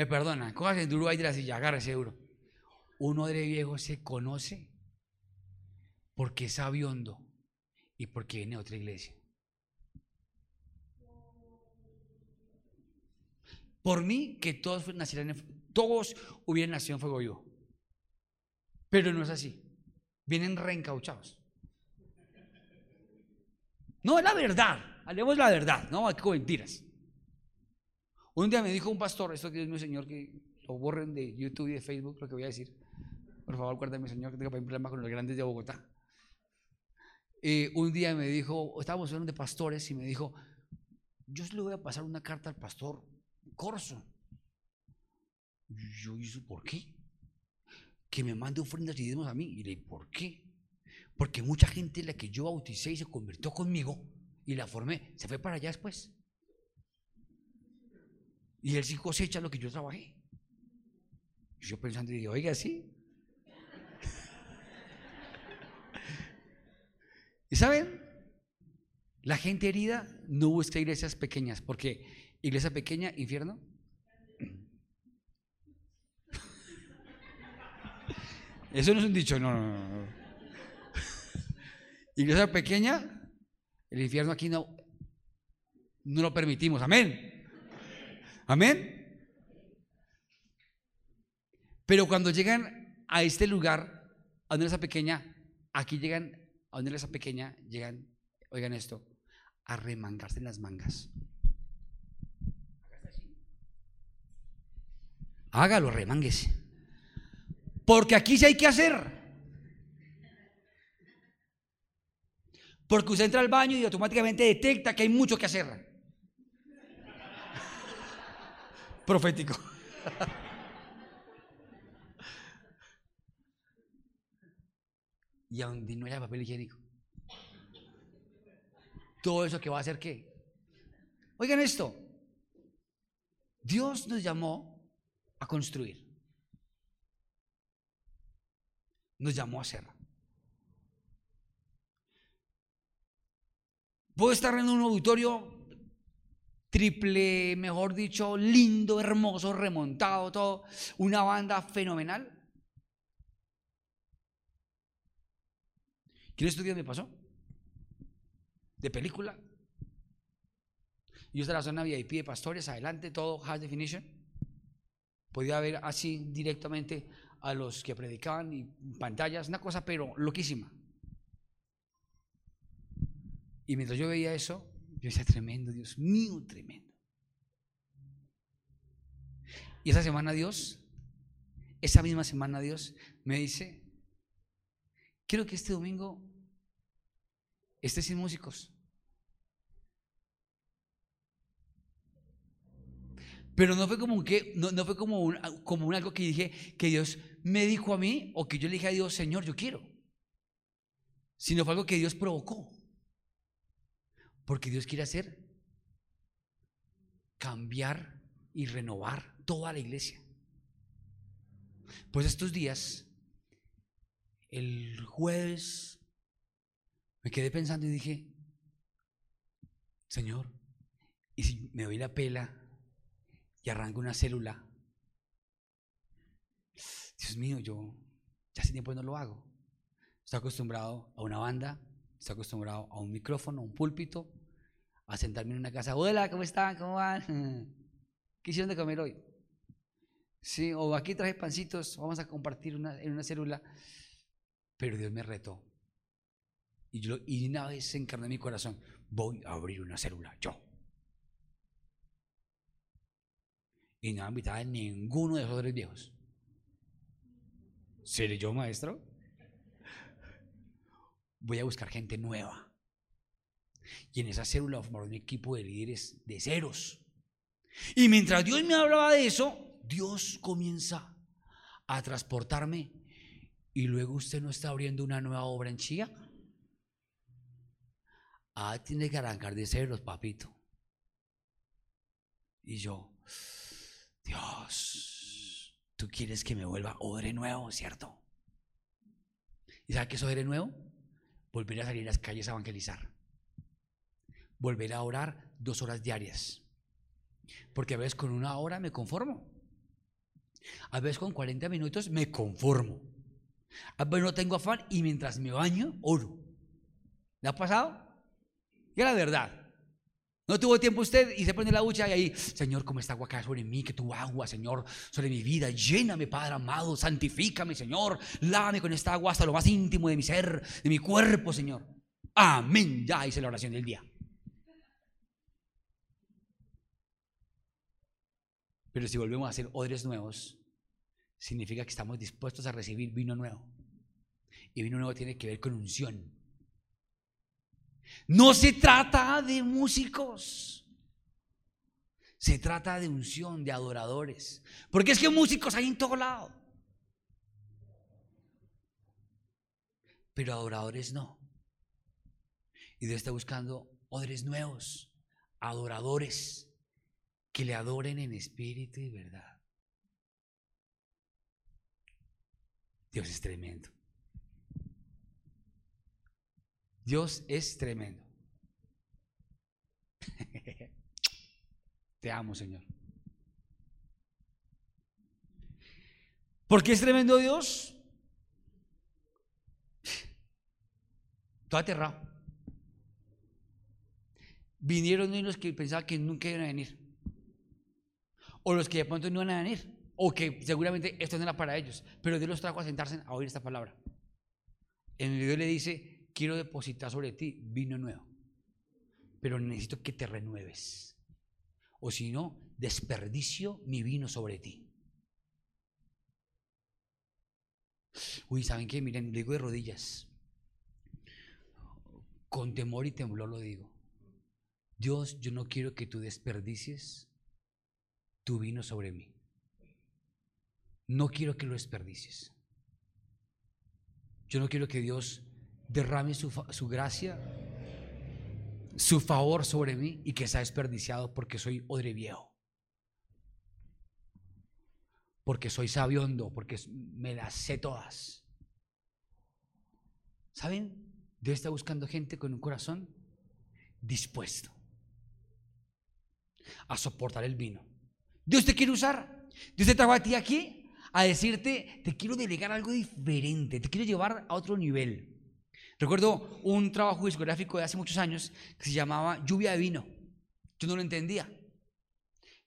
Me perdona, cójase duro ahí de la silla, agárrese duro. Un odre viejo se conoce porque es sabiondo y porque viene a otra iglesia. Por mí, que todos nacieran, todos hubieran nacido en fuego vivo. Pero no es así. Vienen reencauchados. No, es la verdad. Hablemos la verdad, no con mentiras. Un día me dijo un pastor, esto que es mi señor, que lo borren de YouTube y de Facebook, lo que voy a decir. Por favor, mi señor, que tengo problema con los grandes de Bogotá. Eh, un día me dijo, estábamos hablando de pastores y me dijo, yo le voy a pasar una carta al pastor Corso. Yo dije, ¿por qué? Que me mande ofrendas y diezmos a mí. Y le dije, ¿por qué? Porque mucha gente la que yo bauticé y se convirtió conmigo y la formé, se fue para allá después. Y él sí cosecha lo que yo trabajé. Yo pensando, y digo, oiga, sí. <laughs> ¿Y saben? La gente herida no busca iglesias pequeñas, porque iglesia pequeña, infierno. <laughs> Eso no es un dicho, no, no, no. <laughs> Iglesia pequeña, el infierno aquí no, no lo permitimos. Amén. Amén. Pero cuando llegan a este lugar, a una iglesia pequeña, aquí llegan a una iglesia pequeña, llegan, oigan esto, a remangarse en las mangas. Hágalo, remanguese. Porque aquí sí hay que hacer. Porque usted entra al baño y automáticamente detecta que hay mucho que hacer. Profético. y aún no haya papel higiénico. Todo eso que va a hacer qué. Oigan esto. Dios nos llamó a construir. Nos llamó a hacer. Puedo estar en un auditorio triple, mejor dicho, lindo, hermoso, remontado, todo, una banda fenomenal. ¿Quieres estudiar me pasó? De película. Yo estaba en la zona VIP de pastores, adelante, todo high definition. Podía ver así directamente a los que predicaban y pantallas, una cosa pero loquísima. Y mientras yo veía eso, yo decía, tremendo, Dios mío, tremendo. Y esa semana Dios, esa misma semana Dios me dice, quiero que este domingo estés sin músicos. Pero no fue como que, no, no fue como un, como un algo que dije que Dios me dijo a mí o que yo le dije a Dios, Señor, yo quiero. Sino fue algo que Dios provocó. Porque Dios quiere hacer cambiar y renovar toda la iglesia. Pues estos días, el jueves, me quedé pensando y dije, Señor, ¿y si me doy la pela y arranco una célula? Dios mío, yo ya hace tiempo no lo hago. Estoy acostumbrado a una banda, estoy acostumbrado a un micrófono, a un púlpito, a sentarme en una casa. Hola, ¿cómo están? ¿Cómo van? <laughs> ¿Qué hicieron de comer hoy? Sí, o aquí traje pancitos, vamos a compartir en una célula. Pero Dios me retó. Y, yo, y una vez se encarnó en mi corazón, voy a abrir una célula, yo. Y no invitaba a ninguno de esos tres viejos. ¿Seré yo maestro? Voy a buscar gente nueva. Y en esa célula formar un equipo de líderes de ceros. Y mientras Dios me hablaba de eso, Dios comienza a transportarme. Y luego usted no está abriendo una nueva obra en Chía. Ah, tiene que arrancar de ceros, papito. Y yo, Dios, tú quieres que me vuelva odre nuevo, ¿cierto? ¿Y sabe qué es odre nuevo? Volver a salir a las calles a evangelizar volver a orar dos horas diarias. Porque a veces con una hora me conformo. A veces con 40 minutos me conformo. A veces no tengo afán y mientras me baño, oro. ¿Le ha pasado? Y la verdad. No tuvo tiempo usted y se pone la ducha y ahí, Señor, como esta agua cae sobre mí, que tu agua, Señor, sobre mi vida, lléname, Padre amado, santifícame, Señor, lávame con esta agua hasta lo más íntimo de mi ser, de mi cuerpo, Señor. Amén. Ya hice la oración del día. Pero si volvemos a hacer odres nuevos, significa que estamos dispuestos a recibir vino nuevo. Y vino nuevo tiene que ver con unción. No se trata de músicos. Se trata de unción, de adoradores. Porque es que músicos hay en todo lado. Pero adoradores no. Y Dios está buscando odres nuevos, adoradores que le adoren en espíritu y verdad. Dios es tremendo. Dios es tremendo. <laughs> Te amo, Señor. ¿Por qué es tremendo Dios? Todo aterrado. Vinieron los que pensaban que nunca iban a venir. O los que de pronto no iban a venir. O que seguramente esto no era para ellos. Pero Dios los trajo a sentarse a oír esta palabra. En el video le dice, quiero depositar sobre ti vino nuevo. Pero necesito que te renueves. O si no, desperdicio mi vino sobre ti. Uy, ¿saben qué? Miren, digo de rodillas. Con temor y temblor lo digo. Dios, yo no quiero que tú desperdicies tu vino sobre mí. No quiero que lo desperdicies. Yo no quiero que Dios derrame su, su gracia, su favor sobre mí y que sea desperdiciado porque soy odre viejo. Porque soy sabiondo, porque me las sé todas. ¿Saben? Dios está buscando gente con un corazón dispuesto a soportar el vino. Dios te quiere usar. Dios te trajo a ti aquí a decirte, te quiero delegar algo diferente, te quiero llevar a otro nivel. Recuerdo un trabajo discográfico de hace muchos años que se llamaba Lluvia de Vino. Yo no lo entendía.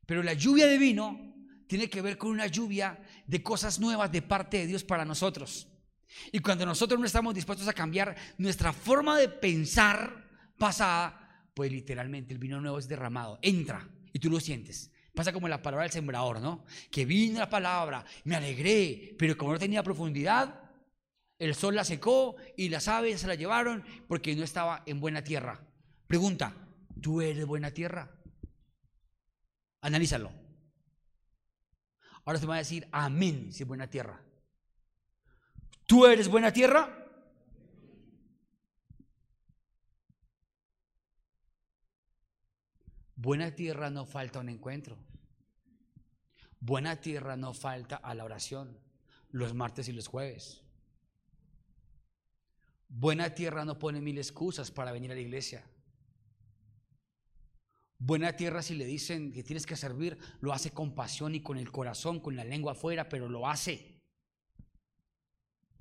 Pero la lluvia de vino tiene que ver con una lluvia de cosas nuevas de parte de Dios para nosotros. Y cuando nosotros no estamos dispuestos a cambiar nuestra forma de pensar pasada, pues literalmente el vino nuevo es derramado. Entra y tú lo sientes. Pasa como la palabra del sembrador, ¿no? Que vino la palabra, me alegré, pero como no tenía profundidad, el sol la secó y las aves se la llevaron porque no estaba en buena tierra. Pregunta, ¿tú eres buena tierra? Analízalo. Ahora te va a decir amén si es buena tierra. ¿Tú eres buena tierra? Buena tierra no falta un encuentro. Buena tierra no falta a la oración los martes y los jueves. Buena tierra no pone mil excusas para venir a la iglesia. Buena tierra si le dicen que tienes que servir, lo hace con pasión y con el corazón, con la lengua afuera, pero lo hace.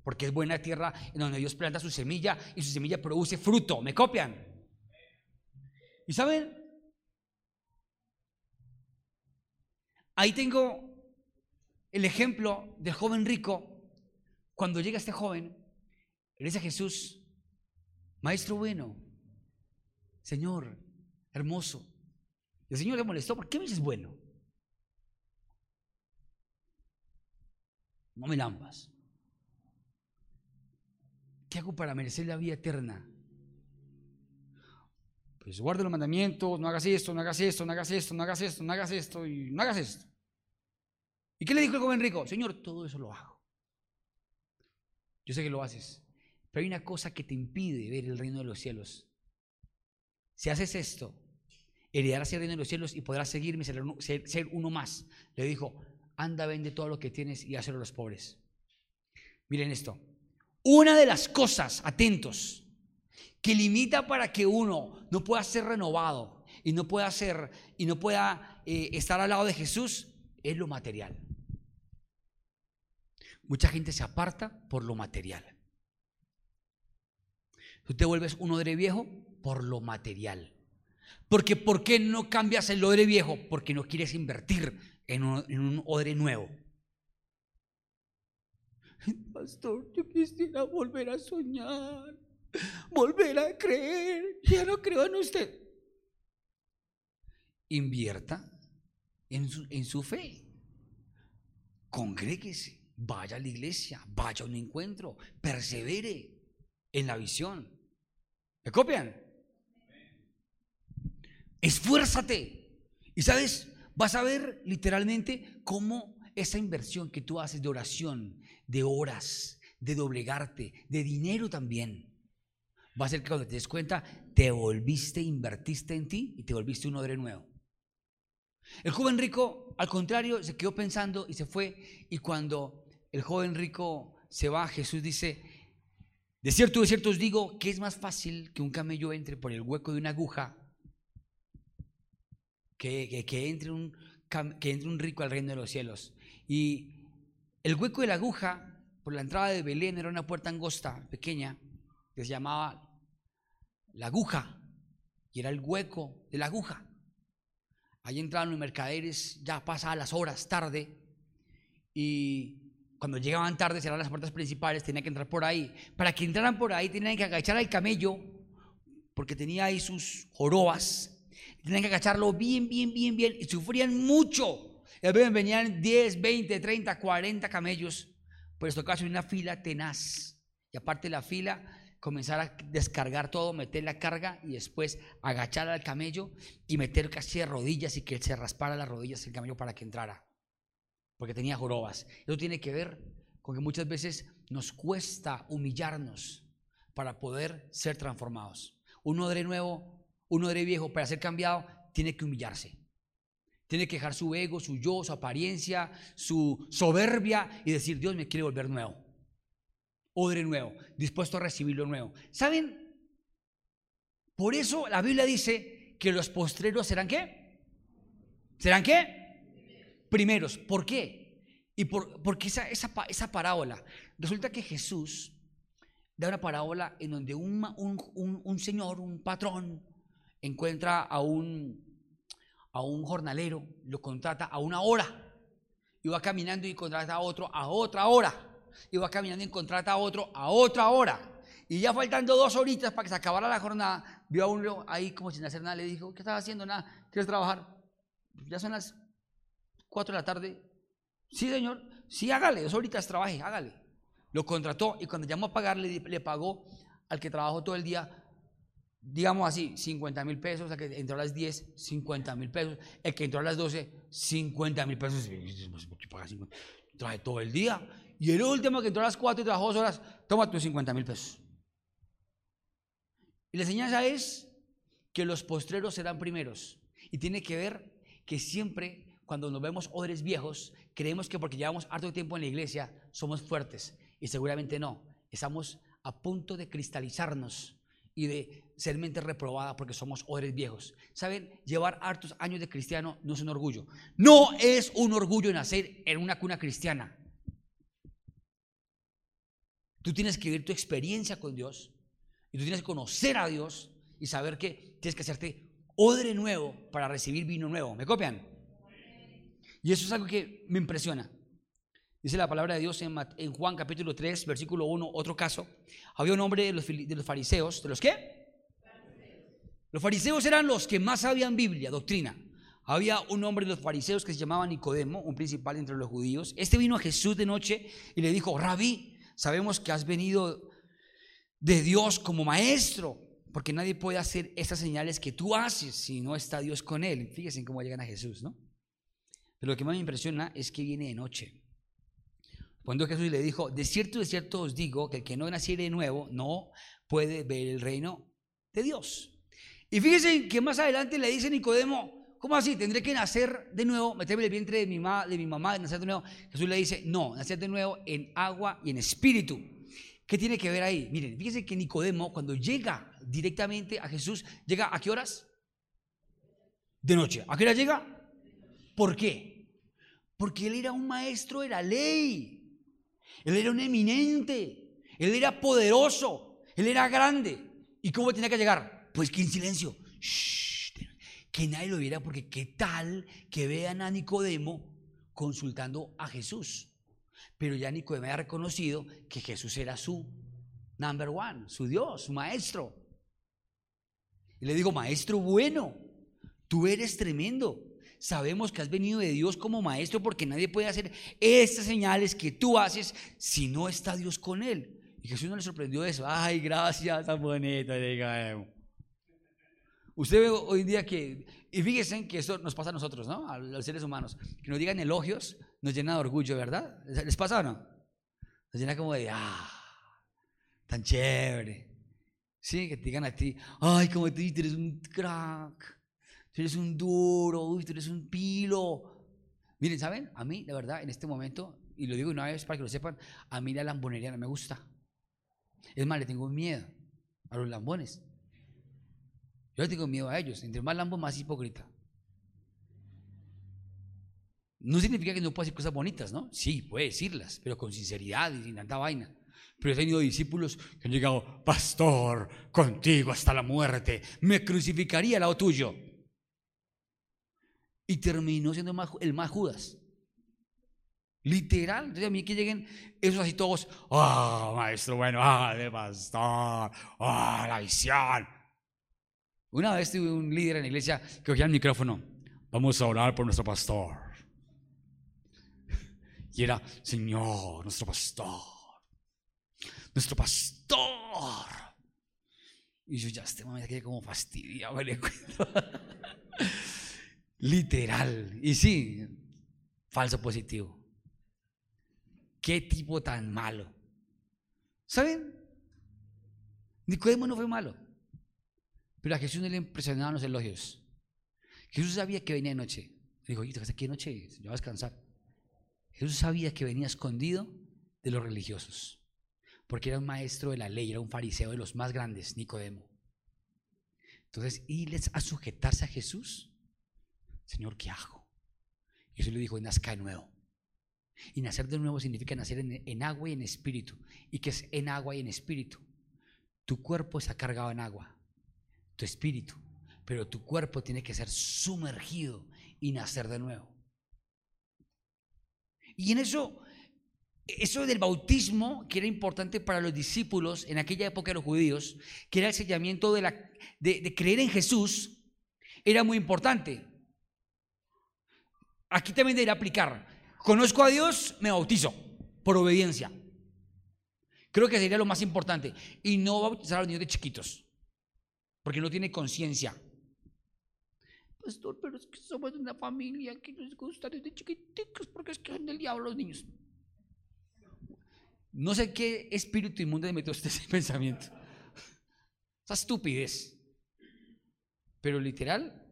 Porque es buena tierra en donde Dios planta su semilla y su semilla produce fruto. ¿Me copian? ¿Y saben? Ahí tengo el ejemplo del joven rico. Cuando llega este joven, le dice a Jesús, Maestro bueno, Señor, hermoso. El Señor le molestó, ¿por qué me dices bueno? No me lambas. ¿Qué hago para merecer la vida eterna? Pues guarda los mandamientos, no hagas esto, no hagas esto, no hagas esto, no hagas esto, no hagas esto y no hagas esto. ¿Y qué le dijo el joven rico? Señor, todo eso lo hago. Yo sé que lo haces, pero hay una cosa que te impide ver el reino de los cielos. Si haces esto, heredarás el reino de los cielos y podrás seguirme, ser, ser uno más. Le dijo, anda, vende todo lo que tienes y hazlo a los pobres. Miren esto. Una de las cosas, atentos, que limita para que uno no pueda ser renovado y no pueda ser y no pueda eh, estar al lado de Jesús es lo material. Mucha gente se aparta por lo material. Tú te vuelves un odre viejo por lo material. Porque ¿por qué no cambias el odre viejo? Porque no quieres invertir en un, en un odre nuevo. Pastor, yo quisiera volver a soñar volver a creer. Ya no creo en usted. Invierta en su, en su fe. Congréguese, vaya a la iglesia, vaya a un encuentro, persevere en la visión. ¿Me copian? Esfuérzate. Y sabes, vas a ver literalmente cómo esa inversión que tú haces de oración, de horas, de doblegarte, de dinero también, va a ser que cuando te des cuenta, te volviste, invertiste en ti y te volviste un odre nuevo. El joven rico, al contrario, se quedó pensando y se fue. Y cuando el joven rico se va, Jesús dice, de cierto, de cierto os digo que es más fácil que un camello entre por el hueco de una aguja que, que, entre un, que entre un rico al reino de los cielos. Y el hueco de la aguja, por la entrada de Belén, era una puerta angosta, pequeña, que se llamaba la aguja, y era el hueco de la aguja. Allí entraban los mercaderes, ya pasadas las horas, tarde, y cuando llegaban tarde, eran las puertas principales, tenían que entrar por ahí. Para que entraran por ahí, tenían que agachar al camello, porque tenía ahí sus jorobas, tenían que agacharlo bien, bien, bien, bien, y sufrían mucho. Y a veces venían 10, 20, 30, 40 camellos, pues tocaba subir una fila tenaz. Y aparte la fila, comenzar a descargar todo, meter la carga y después agachar al camello y meter casi de rodillas y que se raspara las rodillas el camello para que entrara. Porque tenía jorobas. Eso tiene que ver con que muchas veces nos cuesta humillarnos para poder ser transformados. Un odre nuevo, un odre viejo para ser cambiado, tiene que humillarse. Tiene que dejar su ego, su yo, su apariencia, su soberbia y decir, Dios me quiere volver nuevo odre nuevo, dispuesto a recibir lo nuevo. ¿Saben? Por eso la Biblia dice que los postreros serán qué? ¿Serán qué? Primeros. ¿Por qué? Y por, porque esa, esa, esa, parábola, resulta que Jesús da una parábola en donde un, un, un, señor, un patrón, encuentra a un, a un jornalero, lo contrata a una hora, y va caminando y contrata a otro a otra hora y va caminando y contrata a otro a otra hora. Y ya faltando dos horitas para que se acabara la jornada, vio a uno ahí como sin hacer nada, le dijo, ¿qué estás haciendo? Nada, ¿quieres trabajar? Ya son las cuatro de la tarde. Sí, señor, sí, hágale, dos horitas trabaje, hágale. Lo contrató y cuando llamó a pagarle, le pagó al que trabajó todo el día, digamos así, 50 mil pesos, el que entró a las 10, 50 mil pesos, el que entró a las 12, 50 mil pesos. Traje todo el día. Y el último que entró a las 4 y trabajó dos horas, toma tus 50 mil pesos. Y la enseñanza es que los postreros serán primeros. Y tiene que ver que siempre cuando nos vemos odres viejos, creemos que porque llevamos harto tiempo en la iglesia somos fuertes. Y seguramente no. Estamos a punto de cristalizarnos y de ser mente reprobada porque somos odres viejos. ¿Saben? Llevar hartos años de cristiano no es un orgullo. No es un orgullo nacer en una cuna cristiana. Tú tienes que vivir tu experiencia con Dios y tú tienes que conocer a Dios y saber que tienes que hacerte odre nuevo para recibir vino nuevo. ¿Me copian? Y eso es algo que me impresiona. Dice la palabra de Dios en, Juan capítulo 3, versículo 1, otro caso. Había un hombre de los, de los fariseos. ¿De los qué? Los fariseos eran los que más sabían Biblia, doctrina. Había un hombre de los fariseos que se llamaba Nicodemo, un principal entre los judíos. Este vino a Jesús de noche y le dijo, Rabí, Sabemos que has venido de Dios como maestro, porque nadie puede hacer estas señales que tú haces si no está Dios con él. Fíjense cómo llegan a Jesús, ¿no? Pero lo que más me impresiona es que viene de noche. Cuando Jesús le dijo, de cierto, de cierto os digo que el que no naciere de nuevo no puede ver el reino de Dios. Y fíjense que más adelante le dice Nicodemo, ¿cómo así? ¿Tendré que nacer de nuevo, meterme en el vientre de mi, mamá, de mi mamá, nacer de nuevo? Jesús le dice, no, nacer de nuevo en agua y en espíritu. ¿Qué tiene que ver ahí? Miren, fíjense que Nicodemo cuando llega directamente a Jesús, ¿llega a qué horas? De noche. ¿A qué hora llega? ¿Por qué? Porque él era un maestro de la ley. Él era un eminente. Él era poderoso. Él era grande. ¿Y cómo tenía que llegar? Pues que en silencio. Shh que nadie lo viera, porque qué tal que vean a Nicodemo consultando a Jesús. Pero ya Nicodemo había reconocido que Jesús era su number one, su Dios, su maestro. Y le digo, maestro bueno, tú eres tremendo. Sabemos que has venido de Dios como maestro porque nadie puede hacer estas señales que tú haces si no está Dios con él. Y Jesús no le sorprendió eso. Ay, gracias, tan bonito. Usted ve hoy día que, y fíjense que eso nos pasa a nosotros, ¿no? A los seres humanos. Que nos digan elogios nos llena de orgullo, ¿verdad? ¿Les pasa o no? Nos llena como de, ah, tan chévere. Sí, que te digan a ti, ay, como tú eres un crack, tú eres un duro, uy, tú eres un pilo. Miren, ¿saben? A mí, la verdad, en este momento, y lo digo una vez para que lo sepan, a mí la lambonería no me gusta. Es más, le tengo miedo a los lambones. Yo tengo miedo a ellos. Entre más lambo, más hipócrita. No significa que no pueda decir cosas bonitas, ¿no? Sí, puede decirlas, pero con sinceridad y sin tanta vaina. Pero he tenido discípulos que han llegado, pastor, contigo hasta la muerte, me crucificaría al lado tuyo. Y terminó siendo el más Judas. Literal. Entonces a mí que lleguen esos así todos, ah, maestro, bueno, ah, de pastor, ah, la visión. Una vez tuve un líder en la iglesia que cogía el micrófono, vamos a orar por nuestro pastor. Y era, Señor, nuestro pastor, nuestro pastor. Y yo ya este momento quedé como fastidiado, <laughs> Literal. Y sí, falso positivo. Qué tipo tan malo. ¿Saben? Nicodemo no fue malo. Pero a Jesús no le impresionaban los elogios. Jesús sabía que venía de noche. Dijo, ¿y de noche? Yo voy a descansar. Jesús sabía que venía escondido de los religiosos, porque era un maestro de la ley, era un fariseo de los más grandes, Nicodemo. Entonces, irles a sujetarse a Jesús, Señor, ¿qué hago? Y Jesús le dijo, nazca de nuevo. Y nacer de nuevo significa nacer en, en agua y en espíritu. ¿Y qué es en agua y en espíritu? Tu cuerpo está cargado en agua, tu espíritu, pero tu cuerpo tiene que ser sumergido y nacer de nuevo. Y en eso, eso del bautismo, que era importante para los discípulos en aquella época de los judíos, que era el sellamiento de, la, de, creer en Jesús, era muy importante. Aquí también debería aplicar. Conozco a Dios, me bautizo por obediencia. Creo que sería lo más importante. Y no bautizar a los niños de chiquitos, porque no tiene conciencia. Pastor, pero es que somos una familia que nos gusta desde chiquiticos porque es que son del diablo los niños. No sé qué espíritu inmundo le metió usted ese <laughs> pensamiento. Esa estupidez. Pero literal,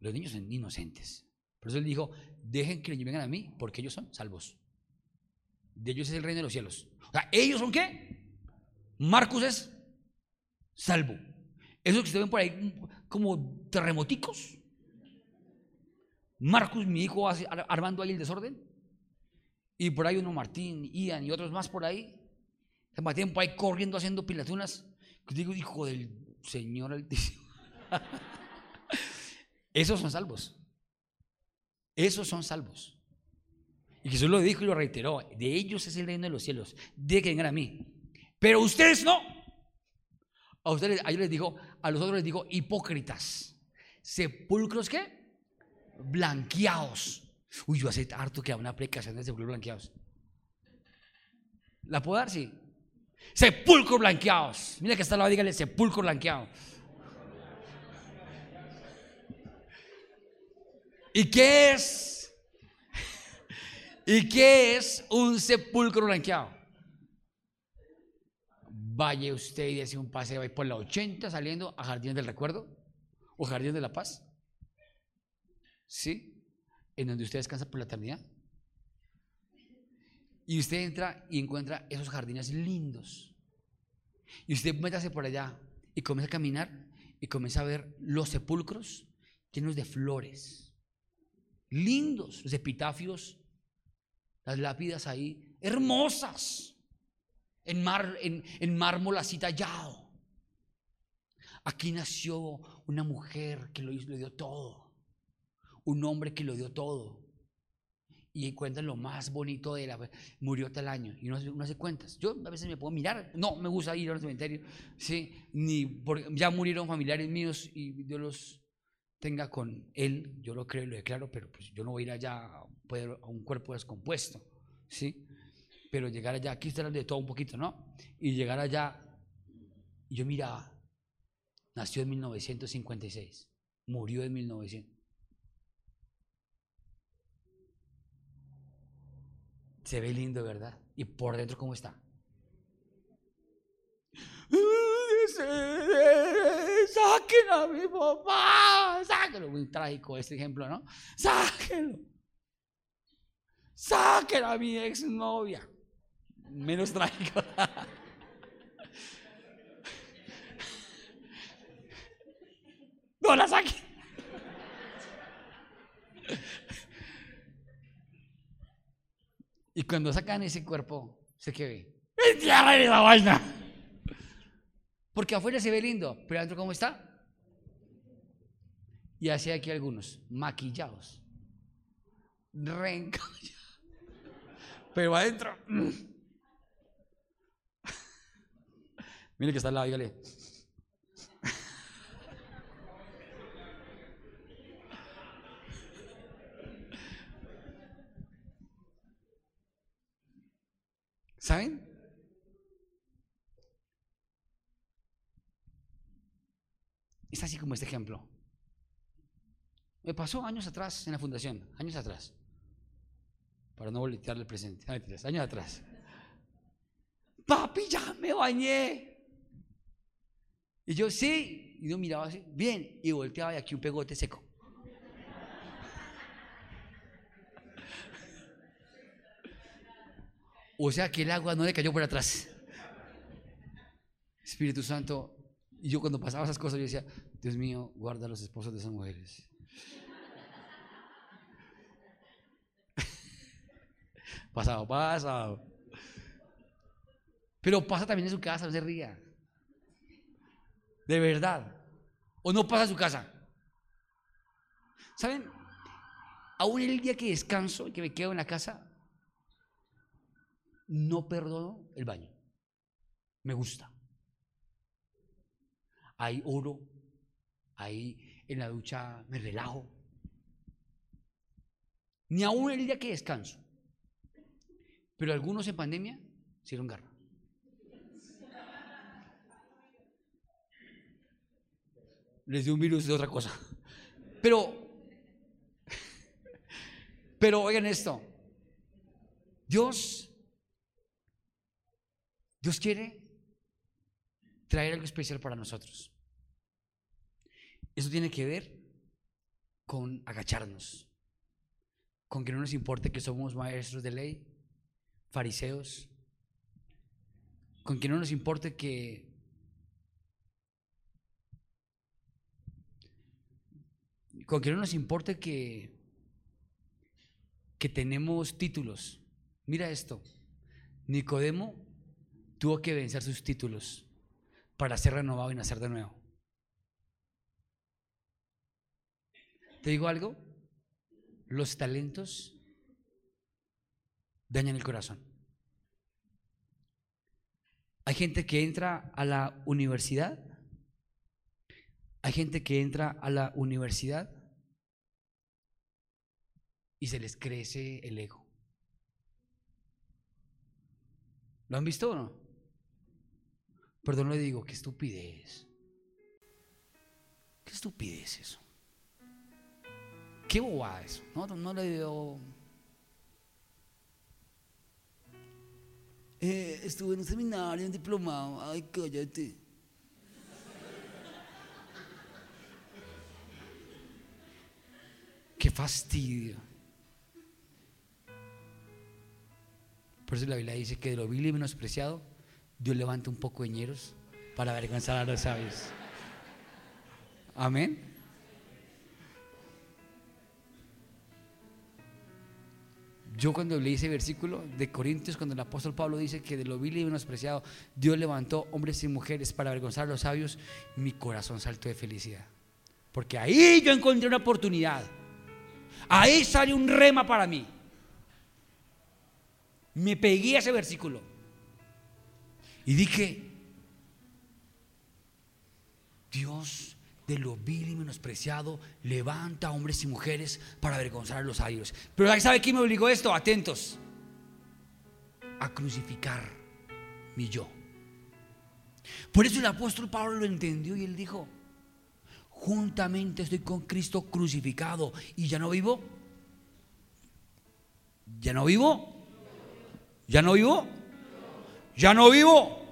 los niños son inocentes. Por eso él dijo, dejen que ellos vengan a mí, porque ellos son salvos. De ellos es el reino de los cielos. O sea, ¿ellos son qué? Marcos es salvo. Esos que ustedes ven por ahí como terremoticos, Marcos, mi hijo, armando ahí el desorden. Y por ahí uno, Martín, Ian y otros más por ahí. Se tiempo ahí corriendo haciendo pilatunas. Digo, hijo del Señor Altísimo. <laughs> Esos son salvos. Esos son salvos. Y Jesús lo dijo y lo reiteró. De ellos es el reino de los cielos. De que vengan a mí. Pero ustedes no. A ustedes, a ellos les dijo, a los otros les dijo, hipócritas. Sepulcros qué? blanqueados. Uy, yo hace harto que hago una aplicación de sepulcros blanqueados. ¿La puedo dar? Sí. Sepulcros blanqueados. Mira que está la dígale sepulcro blanqueado. ¿Y qué es? <laughs> ¿Y qué es un sepulcro blanqueado? Vaya usted y hace un paseo ahí por la 80 saliendo a Jardín del Recuerdo o Jardín de la Paz. ¿sí? En donde usted descansa por la eternidad. Y usted entra y encuentra esos jardines lindos. Y usted métase por allá y comienza a caminar y comienza a ver los sepulcros llenos de flores. Lindos, los epitafios, las lápidas ahí, hermosas, en, mar, en, en mármol así tallado. Aquí nació una mujer que lo, dio todo un hombre que lo dio todo. Y cuentan lo más bonito de la... Murió tal año. Y uno, hace cuentas. Yo a veces me puedo mirar. No, me gusta ir al cementerio. Sí, ni ya murieron familiares míos y Dios los tenga con él. Yo lo creo y lo declaro, pero pues yo no voy a ir allá a, un cuerpo descompuesto. Sí, pero llegar allá, aquí está de todo un poquito, ¿no? Y llegar allá, yo miraba, nació en 1956, murió en 1900. Se ve lindo, ¿verdad? Y por dentro, ¿cómo está? saquen a mi papá, sáquenlo. Muy trágico este ejemplo, ¿no? Sáquenlo. Saquen a mi exnovia. Menos trágico. No la saquen. Y cuando sacan ese cuerpo, se que ve. ¡Entierra la vaina! Porque afuera se ve lindo, pero adentro ¿cómo está? Y así aquí algunos, maquillados. Pero adentro. Mire que está al lado, dígale. ¿Saben? Es así como este ejemplo. Me pasó años atrás en la fundación, años atrás. Para no voltearle el presente, años atrás. Papi, ya me bañé. Y yo, sí. Y yo miraba así, bien. Y volteaba y aquí un pegote seco. O sea que el agua no le cayó por atrás. Espíritu Santo. Y yo cuando pasaba esas cosas, yo decía, Dios mío, guarda a los esposos de esas mujeres. <laughs> pasado, pasado. Pero pasa también en su casa, no se ría. De verdad. O no pasa en su casa. ¿Saben? Aún el día que descanso y que me quedo en la casa, no perdono el baño. Me gusta. Ahí oro, ahí en la ducha me relajo. Ni aún el día que descanso. Pero algunos en pandemia hicieron garra. Les dio un virus de otra cosa. Pero, pero oigan esto. Dios Dios quiere traer algo especial para nosotros. Eso tiene que ver con agacharnos, con que no nos importe que somos maestros de ley, fariseos, con que no nos importe que con que no nos importe que que tenemos títulos. Mira esto. Nicodemo tuvo que vencer sus títulos para ser renovado y nacer de nuevo. ¿Te digo algo? Los talentos dañan el corazón. Hay gente que entra a la universidad. Hay gente que entra a la universidad y se les crece el ego. ¿Lo han visto o no? Perdón, le digo, qué estupidez. Qué estupidez eso. Qué bobada eso. No, no le digo. Eh, estuve en un seminario, en diplomado. Ay, cállate. Qué fastidio. Por eso la Biblia dice que de lo vil y menospreciado Dios levanta un poco de ñeros para avergonzar a los sabios. Amén. Yo cuando leí ese versículo de Corintios, cuando el apóstol Pablo dice que de lo vil y menospreciado Dios levantó hombres y mujeres para avergonzar a los sabios, mi corazón saltó de felicidad. Porque ahí yo encontré una oportunidad. Ahí salió un rema para mí. Me pegué a ese versículo. Y dije, Dios de lo vil y menospreciado levanta a hombres y mujeres para avergonzar a los aires. Pero ¿sabe quién me obligó esto? Atentos. A crucificar mi yo. Por eso el apóstol Pablo lo entendió y él dijo, juntamente estoy con Cristo crucificado y ya no vivo. ¿Ya no vivo? ¿Ya no vivo? Ya no vivo.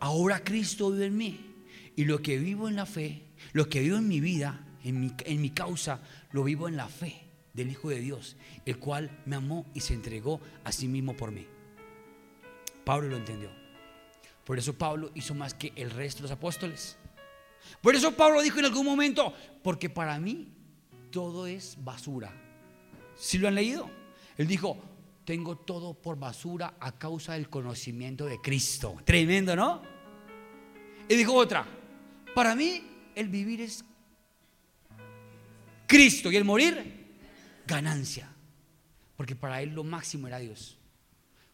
Ahora Cristo vive en mí. Y lo que vivo en la fe, lo que vivo en mi vida, en mi, en mi causa, lo vivo en la fe del Hijo de Dios, el cual me amó y se entregó a sí mismo por mí. Pablo lo entendió. Por eso Pablo hizo más que el resto de los apóstoles. Por eso Pablo dijo en algún momento, porque para mí todo es basura. ¿Sí lo han leído? Él dijo, tengo todo por basura a causa del conocimiento de Cristo. Tremendo, ¿no? Y dijo otra, para mí el vivir es Cristo y el morir ganancia. Porque para él lo máximo era Dios.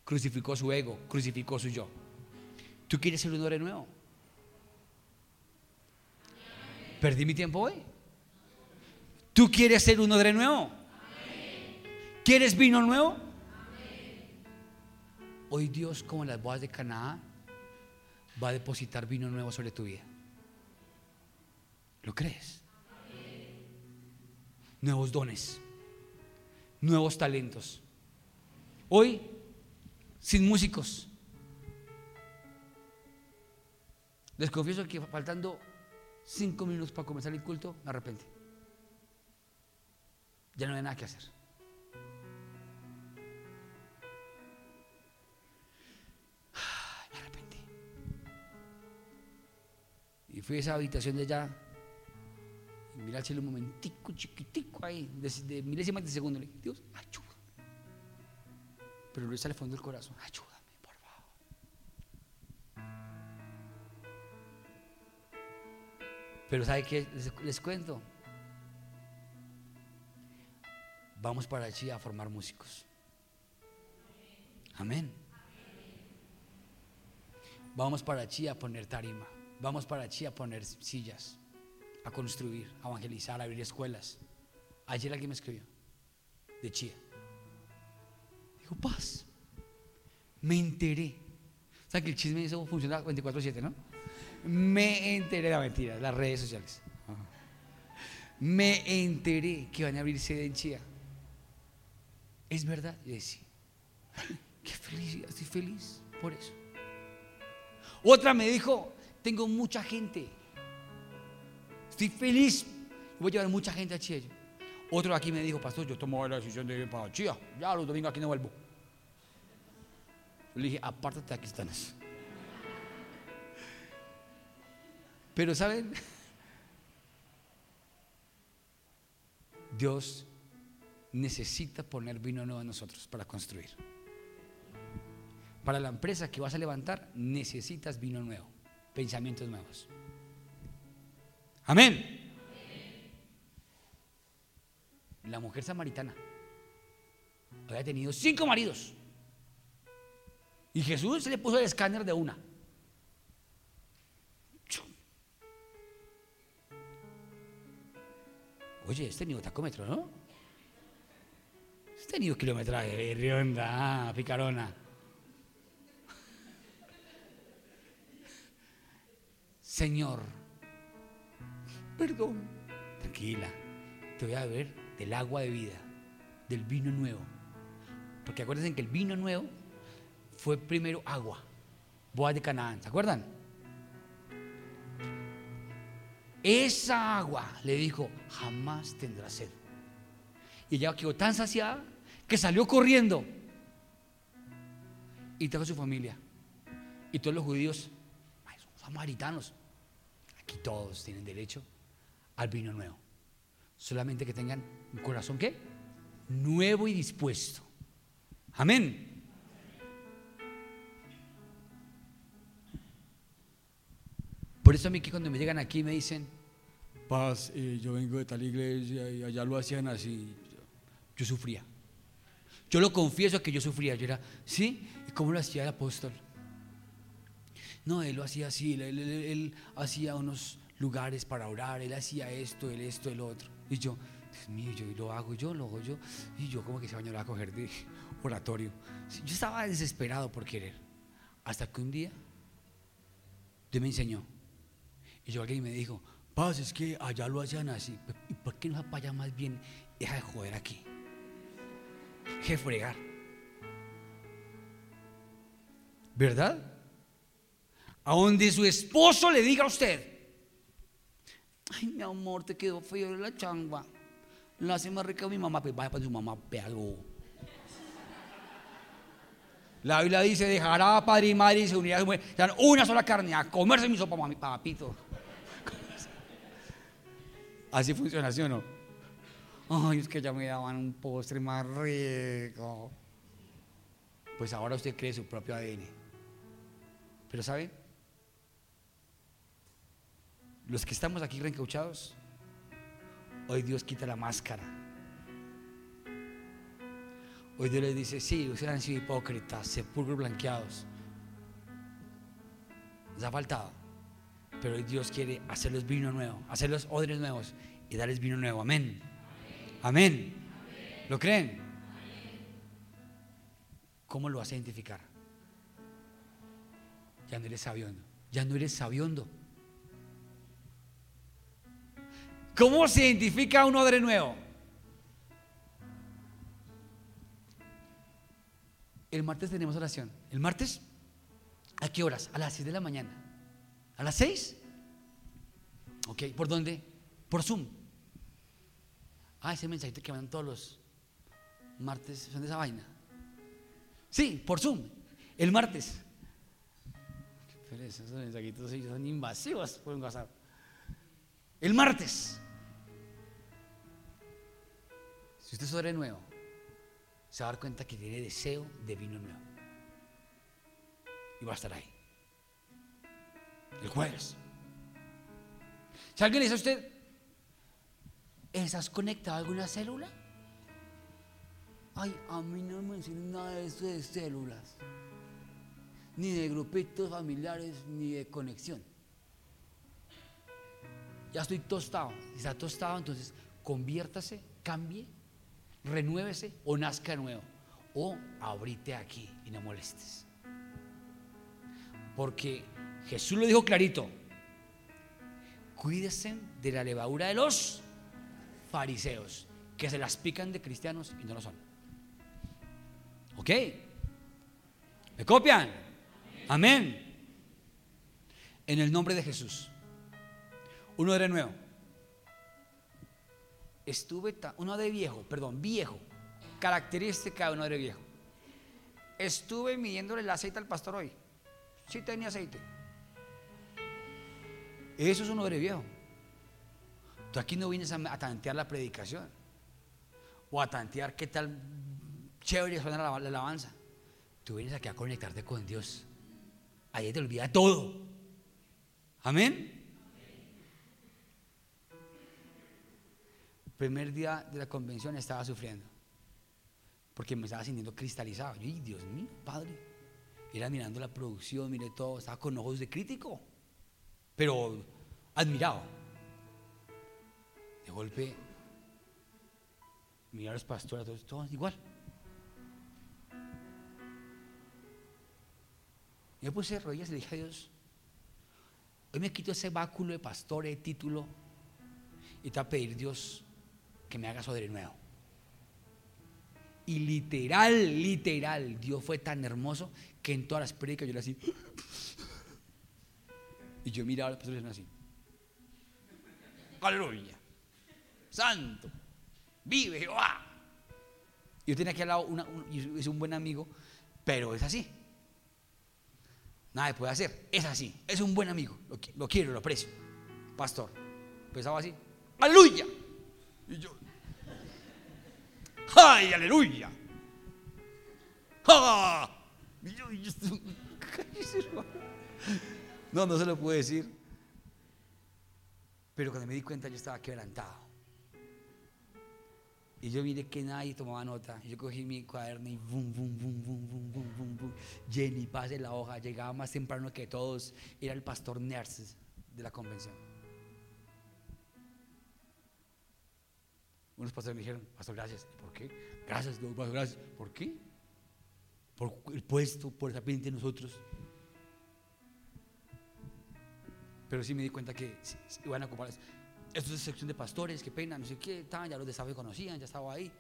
Crucificó su ego, crucificó su yo. ¿Tú quieres ser un hombre nuevo? ¿Perdí mi tiempo hoy? ¿Tú quieres ser un odre nuevo? ¿Quieres vino nuevo? Hoy Dios, como en las bodas de Canaá, va a depositar vino nuevo sobre tu vida. ¿Lo crees? Nuevos dones, nuevos talentos. Hoy, sin músicos. Les confieso que faltando cinco minutos para comenzar el culto, me arrepentí. Ya no hay nada que hacer. Y fui a esa habitación de allá y miré al cielo un momentico chiquitico ahí, de, de milésimas de segundo. Dios, ayúdame. Pero lo hice al fondo del corazón, ayúdame, por favor. Pero ¿sabe qué? Les, les cuento. Vamos para allí a formar músicos. Amén. Vamos para allí a poner tarima. Vamos para allí a poner sillas, a construir, a evangelizar, a abrir escuelas. Ayer alguien me escribió de Chía. Dijo, paz. Me enteré. O sea que el chisme eso funciona 24-7, ¿no? Me enteré de la mentira, las redes sociales. Me enteré que van a abrir sede en Chía. ¿Es verdad? Yo decía, <laughs> qué felicidad, estoy feliz por eso. Otra me dijo, tengo mucha gente. Estoy feliz. Voy a llevar mucha gente a Chía. Otro aquí me dijo, pastor, yo tomo la decisión de ir para Chía. Ya los domingos aquí no vuelvo. Le dije, apártate aquí están. Pero ¿saben? Dios necesita poner vino nuevo en nosotros para construir. Para la empresa que vas a levantar, necesitas vino nuevo, pensamientos nuevos. Amén. La mujer samaritana había tenido cinco maridos. Y Jesús se le puso el escáner de una. Oye, este ni tacómetro, ¿no? Has tenido kilometraje, rionda, ah, picarona. Señor, perdón, tranquila, te voy a beber del agua de vida, del vino nuevo. Porque acuérdense que el vino nuevo fue primero agua, boas de Canaán, ¿se acuerdan? Esa agua le dijo, jamás tendrá sed. Y ella quedó tan saciada que salió corriendo y trajo a su familia. Y todos los judíos, son samaritanos. Aquí todos tienen derecho al vino nuevo. Solamente que tengan un corazón ¿qué? Nuevo y dispuesto. Amén. Por eso a mí que cuando me llegan aquí me dicen, paz, eh, yo vengo de tal iglesia y allá lo hacían así. Yo sufría. Yo lo confieso que yo sufría. Yo era, ¿sí? ¿Y cómo lo hacía el apóstol? No, él lo hacía así. Él, hacía unos lugares para orar. Él hacía esto, él esto, el otro. Y yo, Dios mío, yo lo hago yo, lo hago yo. Y yo como que ese baño lo va a coger de <laughs> oratorio. Yo estaba desesperado por querer. Hasta que un día Dios me enseñó. Y yo alguien me dijo, Paz, es que allá lo hacían así. ¿Y por qué no para allá más bien? Deja de joder aquí. Deja de fregar. ¿Verdad? A donde su esposo le diga a usted, Ay, mi amor, te quedó feo la changua. La hace más rica mi mamá, pues vaya para su mamá, pégalo. La Biblia dice, dejará padre y madre y se unirá a su mujer. Una sola carne, a comerse mi sopa, mami, papito. Así funciona, ¿sí o no? Ay, es que ya me daban un postre más rico. Pues ahora usted cree su propio ADN. Pero ¿sabe? Los que estamos aquí reencauchados, hoy Dios quita la máscara. Hoy Dios les dice, sí, ustedes han sido hipócritas, sepulcros blanqueados. Les ha faltado. Pero hoy Dios quiere hacerles vino nuevo, hacerlos odres nuevos y darles vino nuevo. Amén. Amén. ¿Lo creen? ¿Cómo lo vas a identificar? Ya no eres sabiondo. Ya no eres sabiondo. ¿Cómo se identifica un odre nuevo? El martes tenemos oración. ¿El martes? ¿A qué horas? A las 6 de la mañana. ¿A las 6? Ok, ¿por dónde? Por Zoom. Ah, ese mensajito que mandan todos los martes son de esa vaina. Sí, por Zoom. El martes. Pero esos mensajitos son invasivos por un WhatsApp. El martes. Si usted sobre nuevo, se va a dar cuenta que tiene deseo de vino nuevo. Y va a estar ahí. El jueves. Si alguien le dice a usted, ¿estás conectado a alguna célula? Ay, a mí no me enseñan nada de esto de células, ni de grupitos familiares, ni de conexión. Ya estoy tostado. Si está tostado, entonces conviértase, cambie, renuévese o nazca nuevo. O abrite aquí y no molestes. Porque Jesús lo dijo clarito. Cuídense de la levadura de los fariseos, que se las pican de cristianos y no lo son. ¿Ok? ¿Me copian? Amén. En el nombre de Jesús. Uno de nuevo. Estuve, uno de viejo, perdón, viejo. Característica de uno de viejo. Estuve midiéndole el aceite al pastor hoy. Sí tenía aceite. Eso es un odre viejo. Tú aquí no vienes a, tantear la predicación o a tantear qué tal chévere suena la, la alabanza. Tú vienes aquí a conectarte con Dios. Ahí te olvida todo. Amén. Primer día de la convención estaba sufriendo porque me estaba sintiendo cristalizado. Yo, Dios mío, Padre. Era mirando la producción, mire todo, estaba con ojos de crítico, pero admirado. De golpe, mirar a los pastores, todos, igual. Yo puse rodillas y le dije a Dios, hoy me quito ese báculo de pastor, de título, y te voy a pedir Dios que me haga sobre nuevo. Y literal, literal, Dios fue tan hermoso que en todas las predicas yo le así. Y yo miraba a los pastores así. Aleluya. Santo. Vive Jehová. Yo tenía aquí al lado, una, es un buen amigo, pero es así. Nada puede hacer. Es así. Es un buen amigo. Lo, quiero, lo aprecio. Pastor. Empezaba así. Aleluya. Y yo. ¡Ay, aleluya! ¡Ah! No, no se lo puedo decir. Pero cuando me di cuenta yo estaba quebrantado. Y yo miré que nadie tomaba nota. Yo cogí mi cuaderno y bum, bum, bum, bum, bum, bum, bum, bum. Jenny, pase la hoja. Llegaba más temprano que todos. Era el pastor Nerses de la convención. Unos pastores me dijeron, pastor, gracias. ¿Por qué? Gracias, pastor, gracias. ¿Por qué? Por el puesto, por esa pendiente de nosotros. Pero sí me di cuenta que iban a ocupar esto es sección de pastores, qué pena, no sé qué, ya los de Sabe conocían, ya estaba ahí.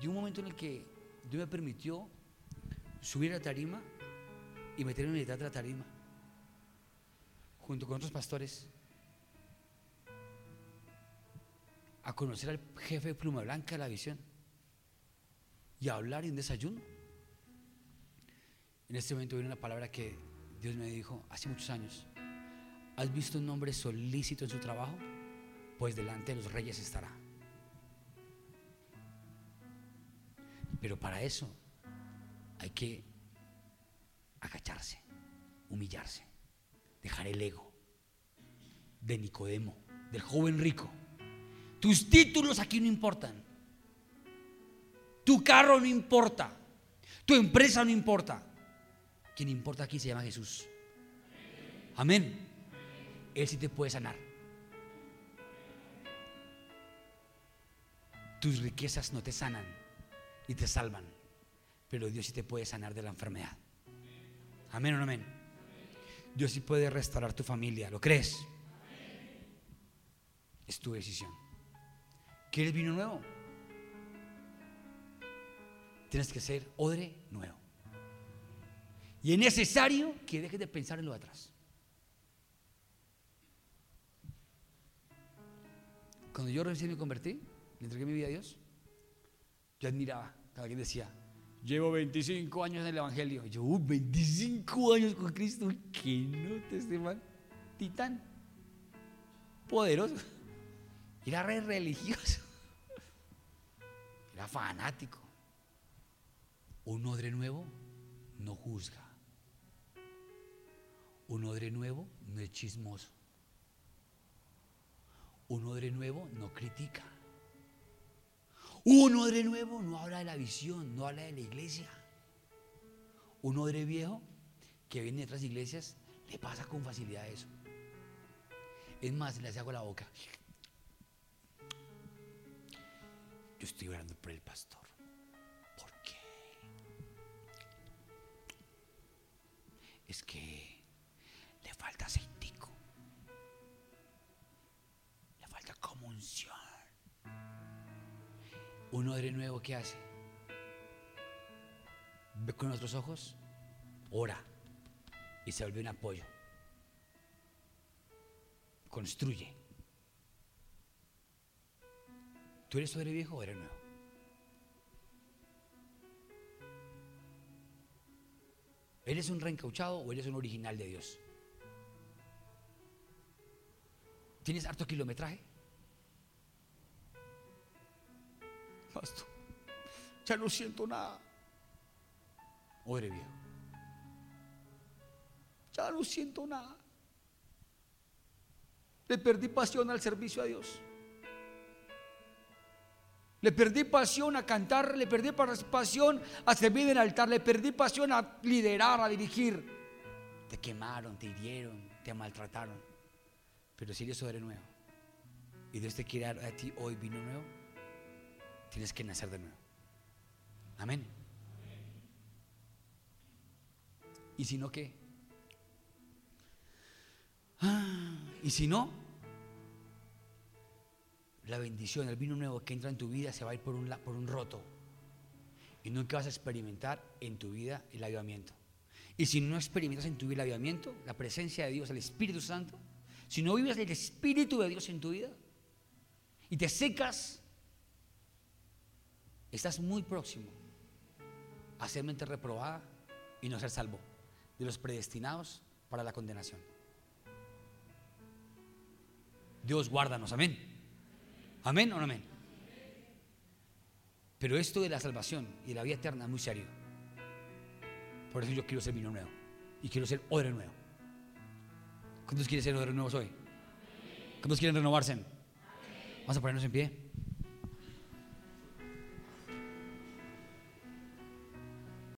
Y un momento en el que Dios me permitió subir a la tarima y meterme en mitad de la tarima, junto con otros pastores, a conocer al jefe de Pluma Blanca de la visión y a hablar en desayuno. En este momento viene una palabra que Dios me dijo hace muchos años. ¿Has visto un hombre solícito en su trabajo? Pues delante de los reyes estará. Pero para eso hay que agacharse, humillarse, dejar el ego de Nicodemo, del joven rico. Tus títulos aquí no importan. Tu carro no importa. Tu empresa no importa. Quien importa aquí se llama Jesús. Amén. Él sí te puede sanar. Tus riquezas no te sanan ni te salvan, pero Dios sí te puede sanar de la enfermedad. Amén o no amén. Dios sí puede restaurar tu familia. ¿Lo crees? Es tu decisión. ¿Quieres vino nuevo? Tienes que ser odre nuevo. Y es necesario que dejes de pensar en lo de atrás. Cuando yo recién me convertí, le entregué mi vida a Dios, yo admiraba cada quien decía, llevo 25 años en el Evangelio. Yo, 25 años con Cristo, que no te esté mal. Titán, poderoso. Era re religioso. <laughs> Era fanático. Un odre nuevo no juzga. Un odre nuevo no es chismoso. Un odre nuevo no critica. Un odre nuevo no habla de la visión, no habla de la iglesia. Un odre viejo que viene de otras iglesias le pasa con facilidad eso. Es más, le hace agua la boca. Yo estoy orando por el pastor. ¿Por qué? Es que le falta aceitico. Le falta comunción. Un odre nuevo, ¿qué hace? Ve con otros ojos, ora y se vuelve un apoyo. Construye. ¿Tú eres odre viejo o eres nuevo? ¿Eres un reencauchado o eres un original de Dios? ¿Tienes harto kilometraje? Pastor, ya no siento nada. Odre viejo. Ya no siento nada. Le perdí pasión al servicio a Dios. Le perdí pasión a cantar, le perdí pasión a servir en el altar, le perdí pasión a liderar, a dirigir. Te quemaron, te hirieron, te maltrataron. Pero si eres nuevo y Dios te quiere a ti hoy vino nuevo, tienes que nacer de nuevo. Amén. ¿Y si no qué? Ah, ¿Y si no? La bendición, el vino nuevo que entra en tu vida se va a ir por un, por un roto. Y nunca vas a experimentar en tu vida el avivamiento. Y si no experimentas en tu vida el avivamiento, la presencia de Dios, el Espíritu Santo, si no vives el Espíritu de Dios en tu vida y te secas, estás muy próximo a ser mente reprobada y no ser salvo de los predestinados para la condenación. Dios guárdanos, amén. Amén o no amén. Pero esto de la salvación y la vida eterna es muy serio. Por eso yo quiero ser vino nuevo y quiero ser odre nuevo. ¿Cuántos quieren ser odre nuevos hoy? ¿Cuántos quieren renovarse? Vamos a ponernos en pie.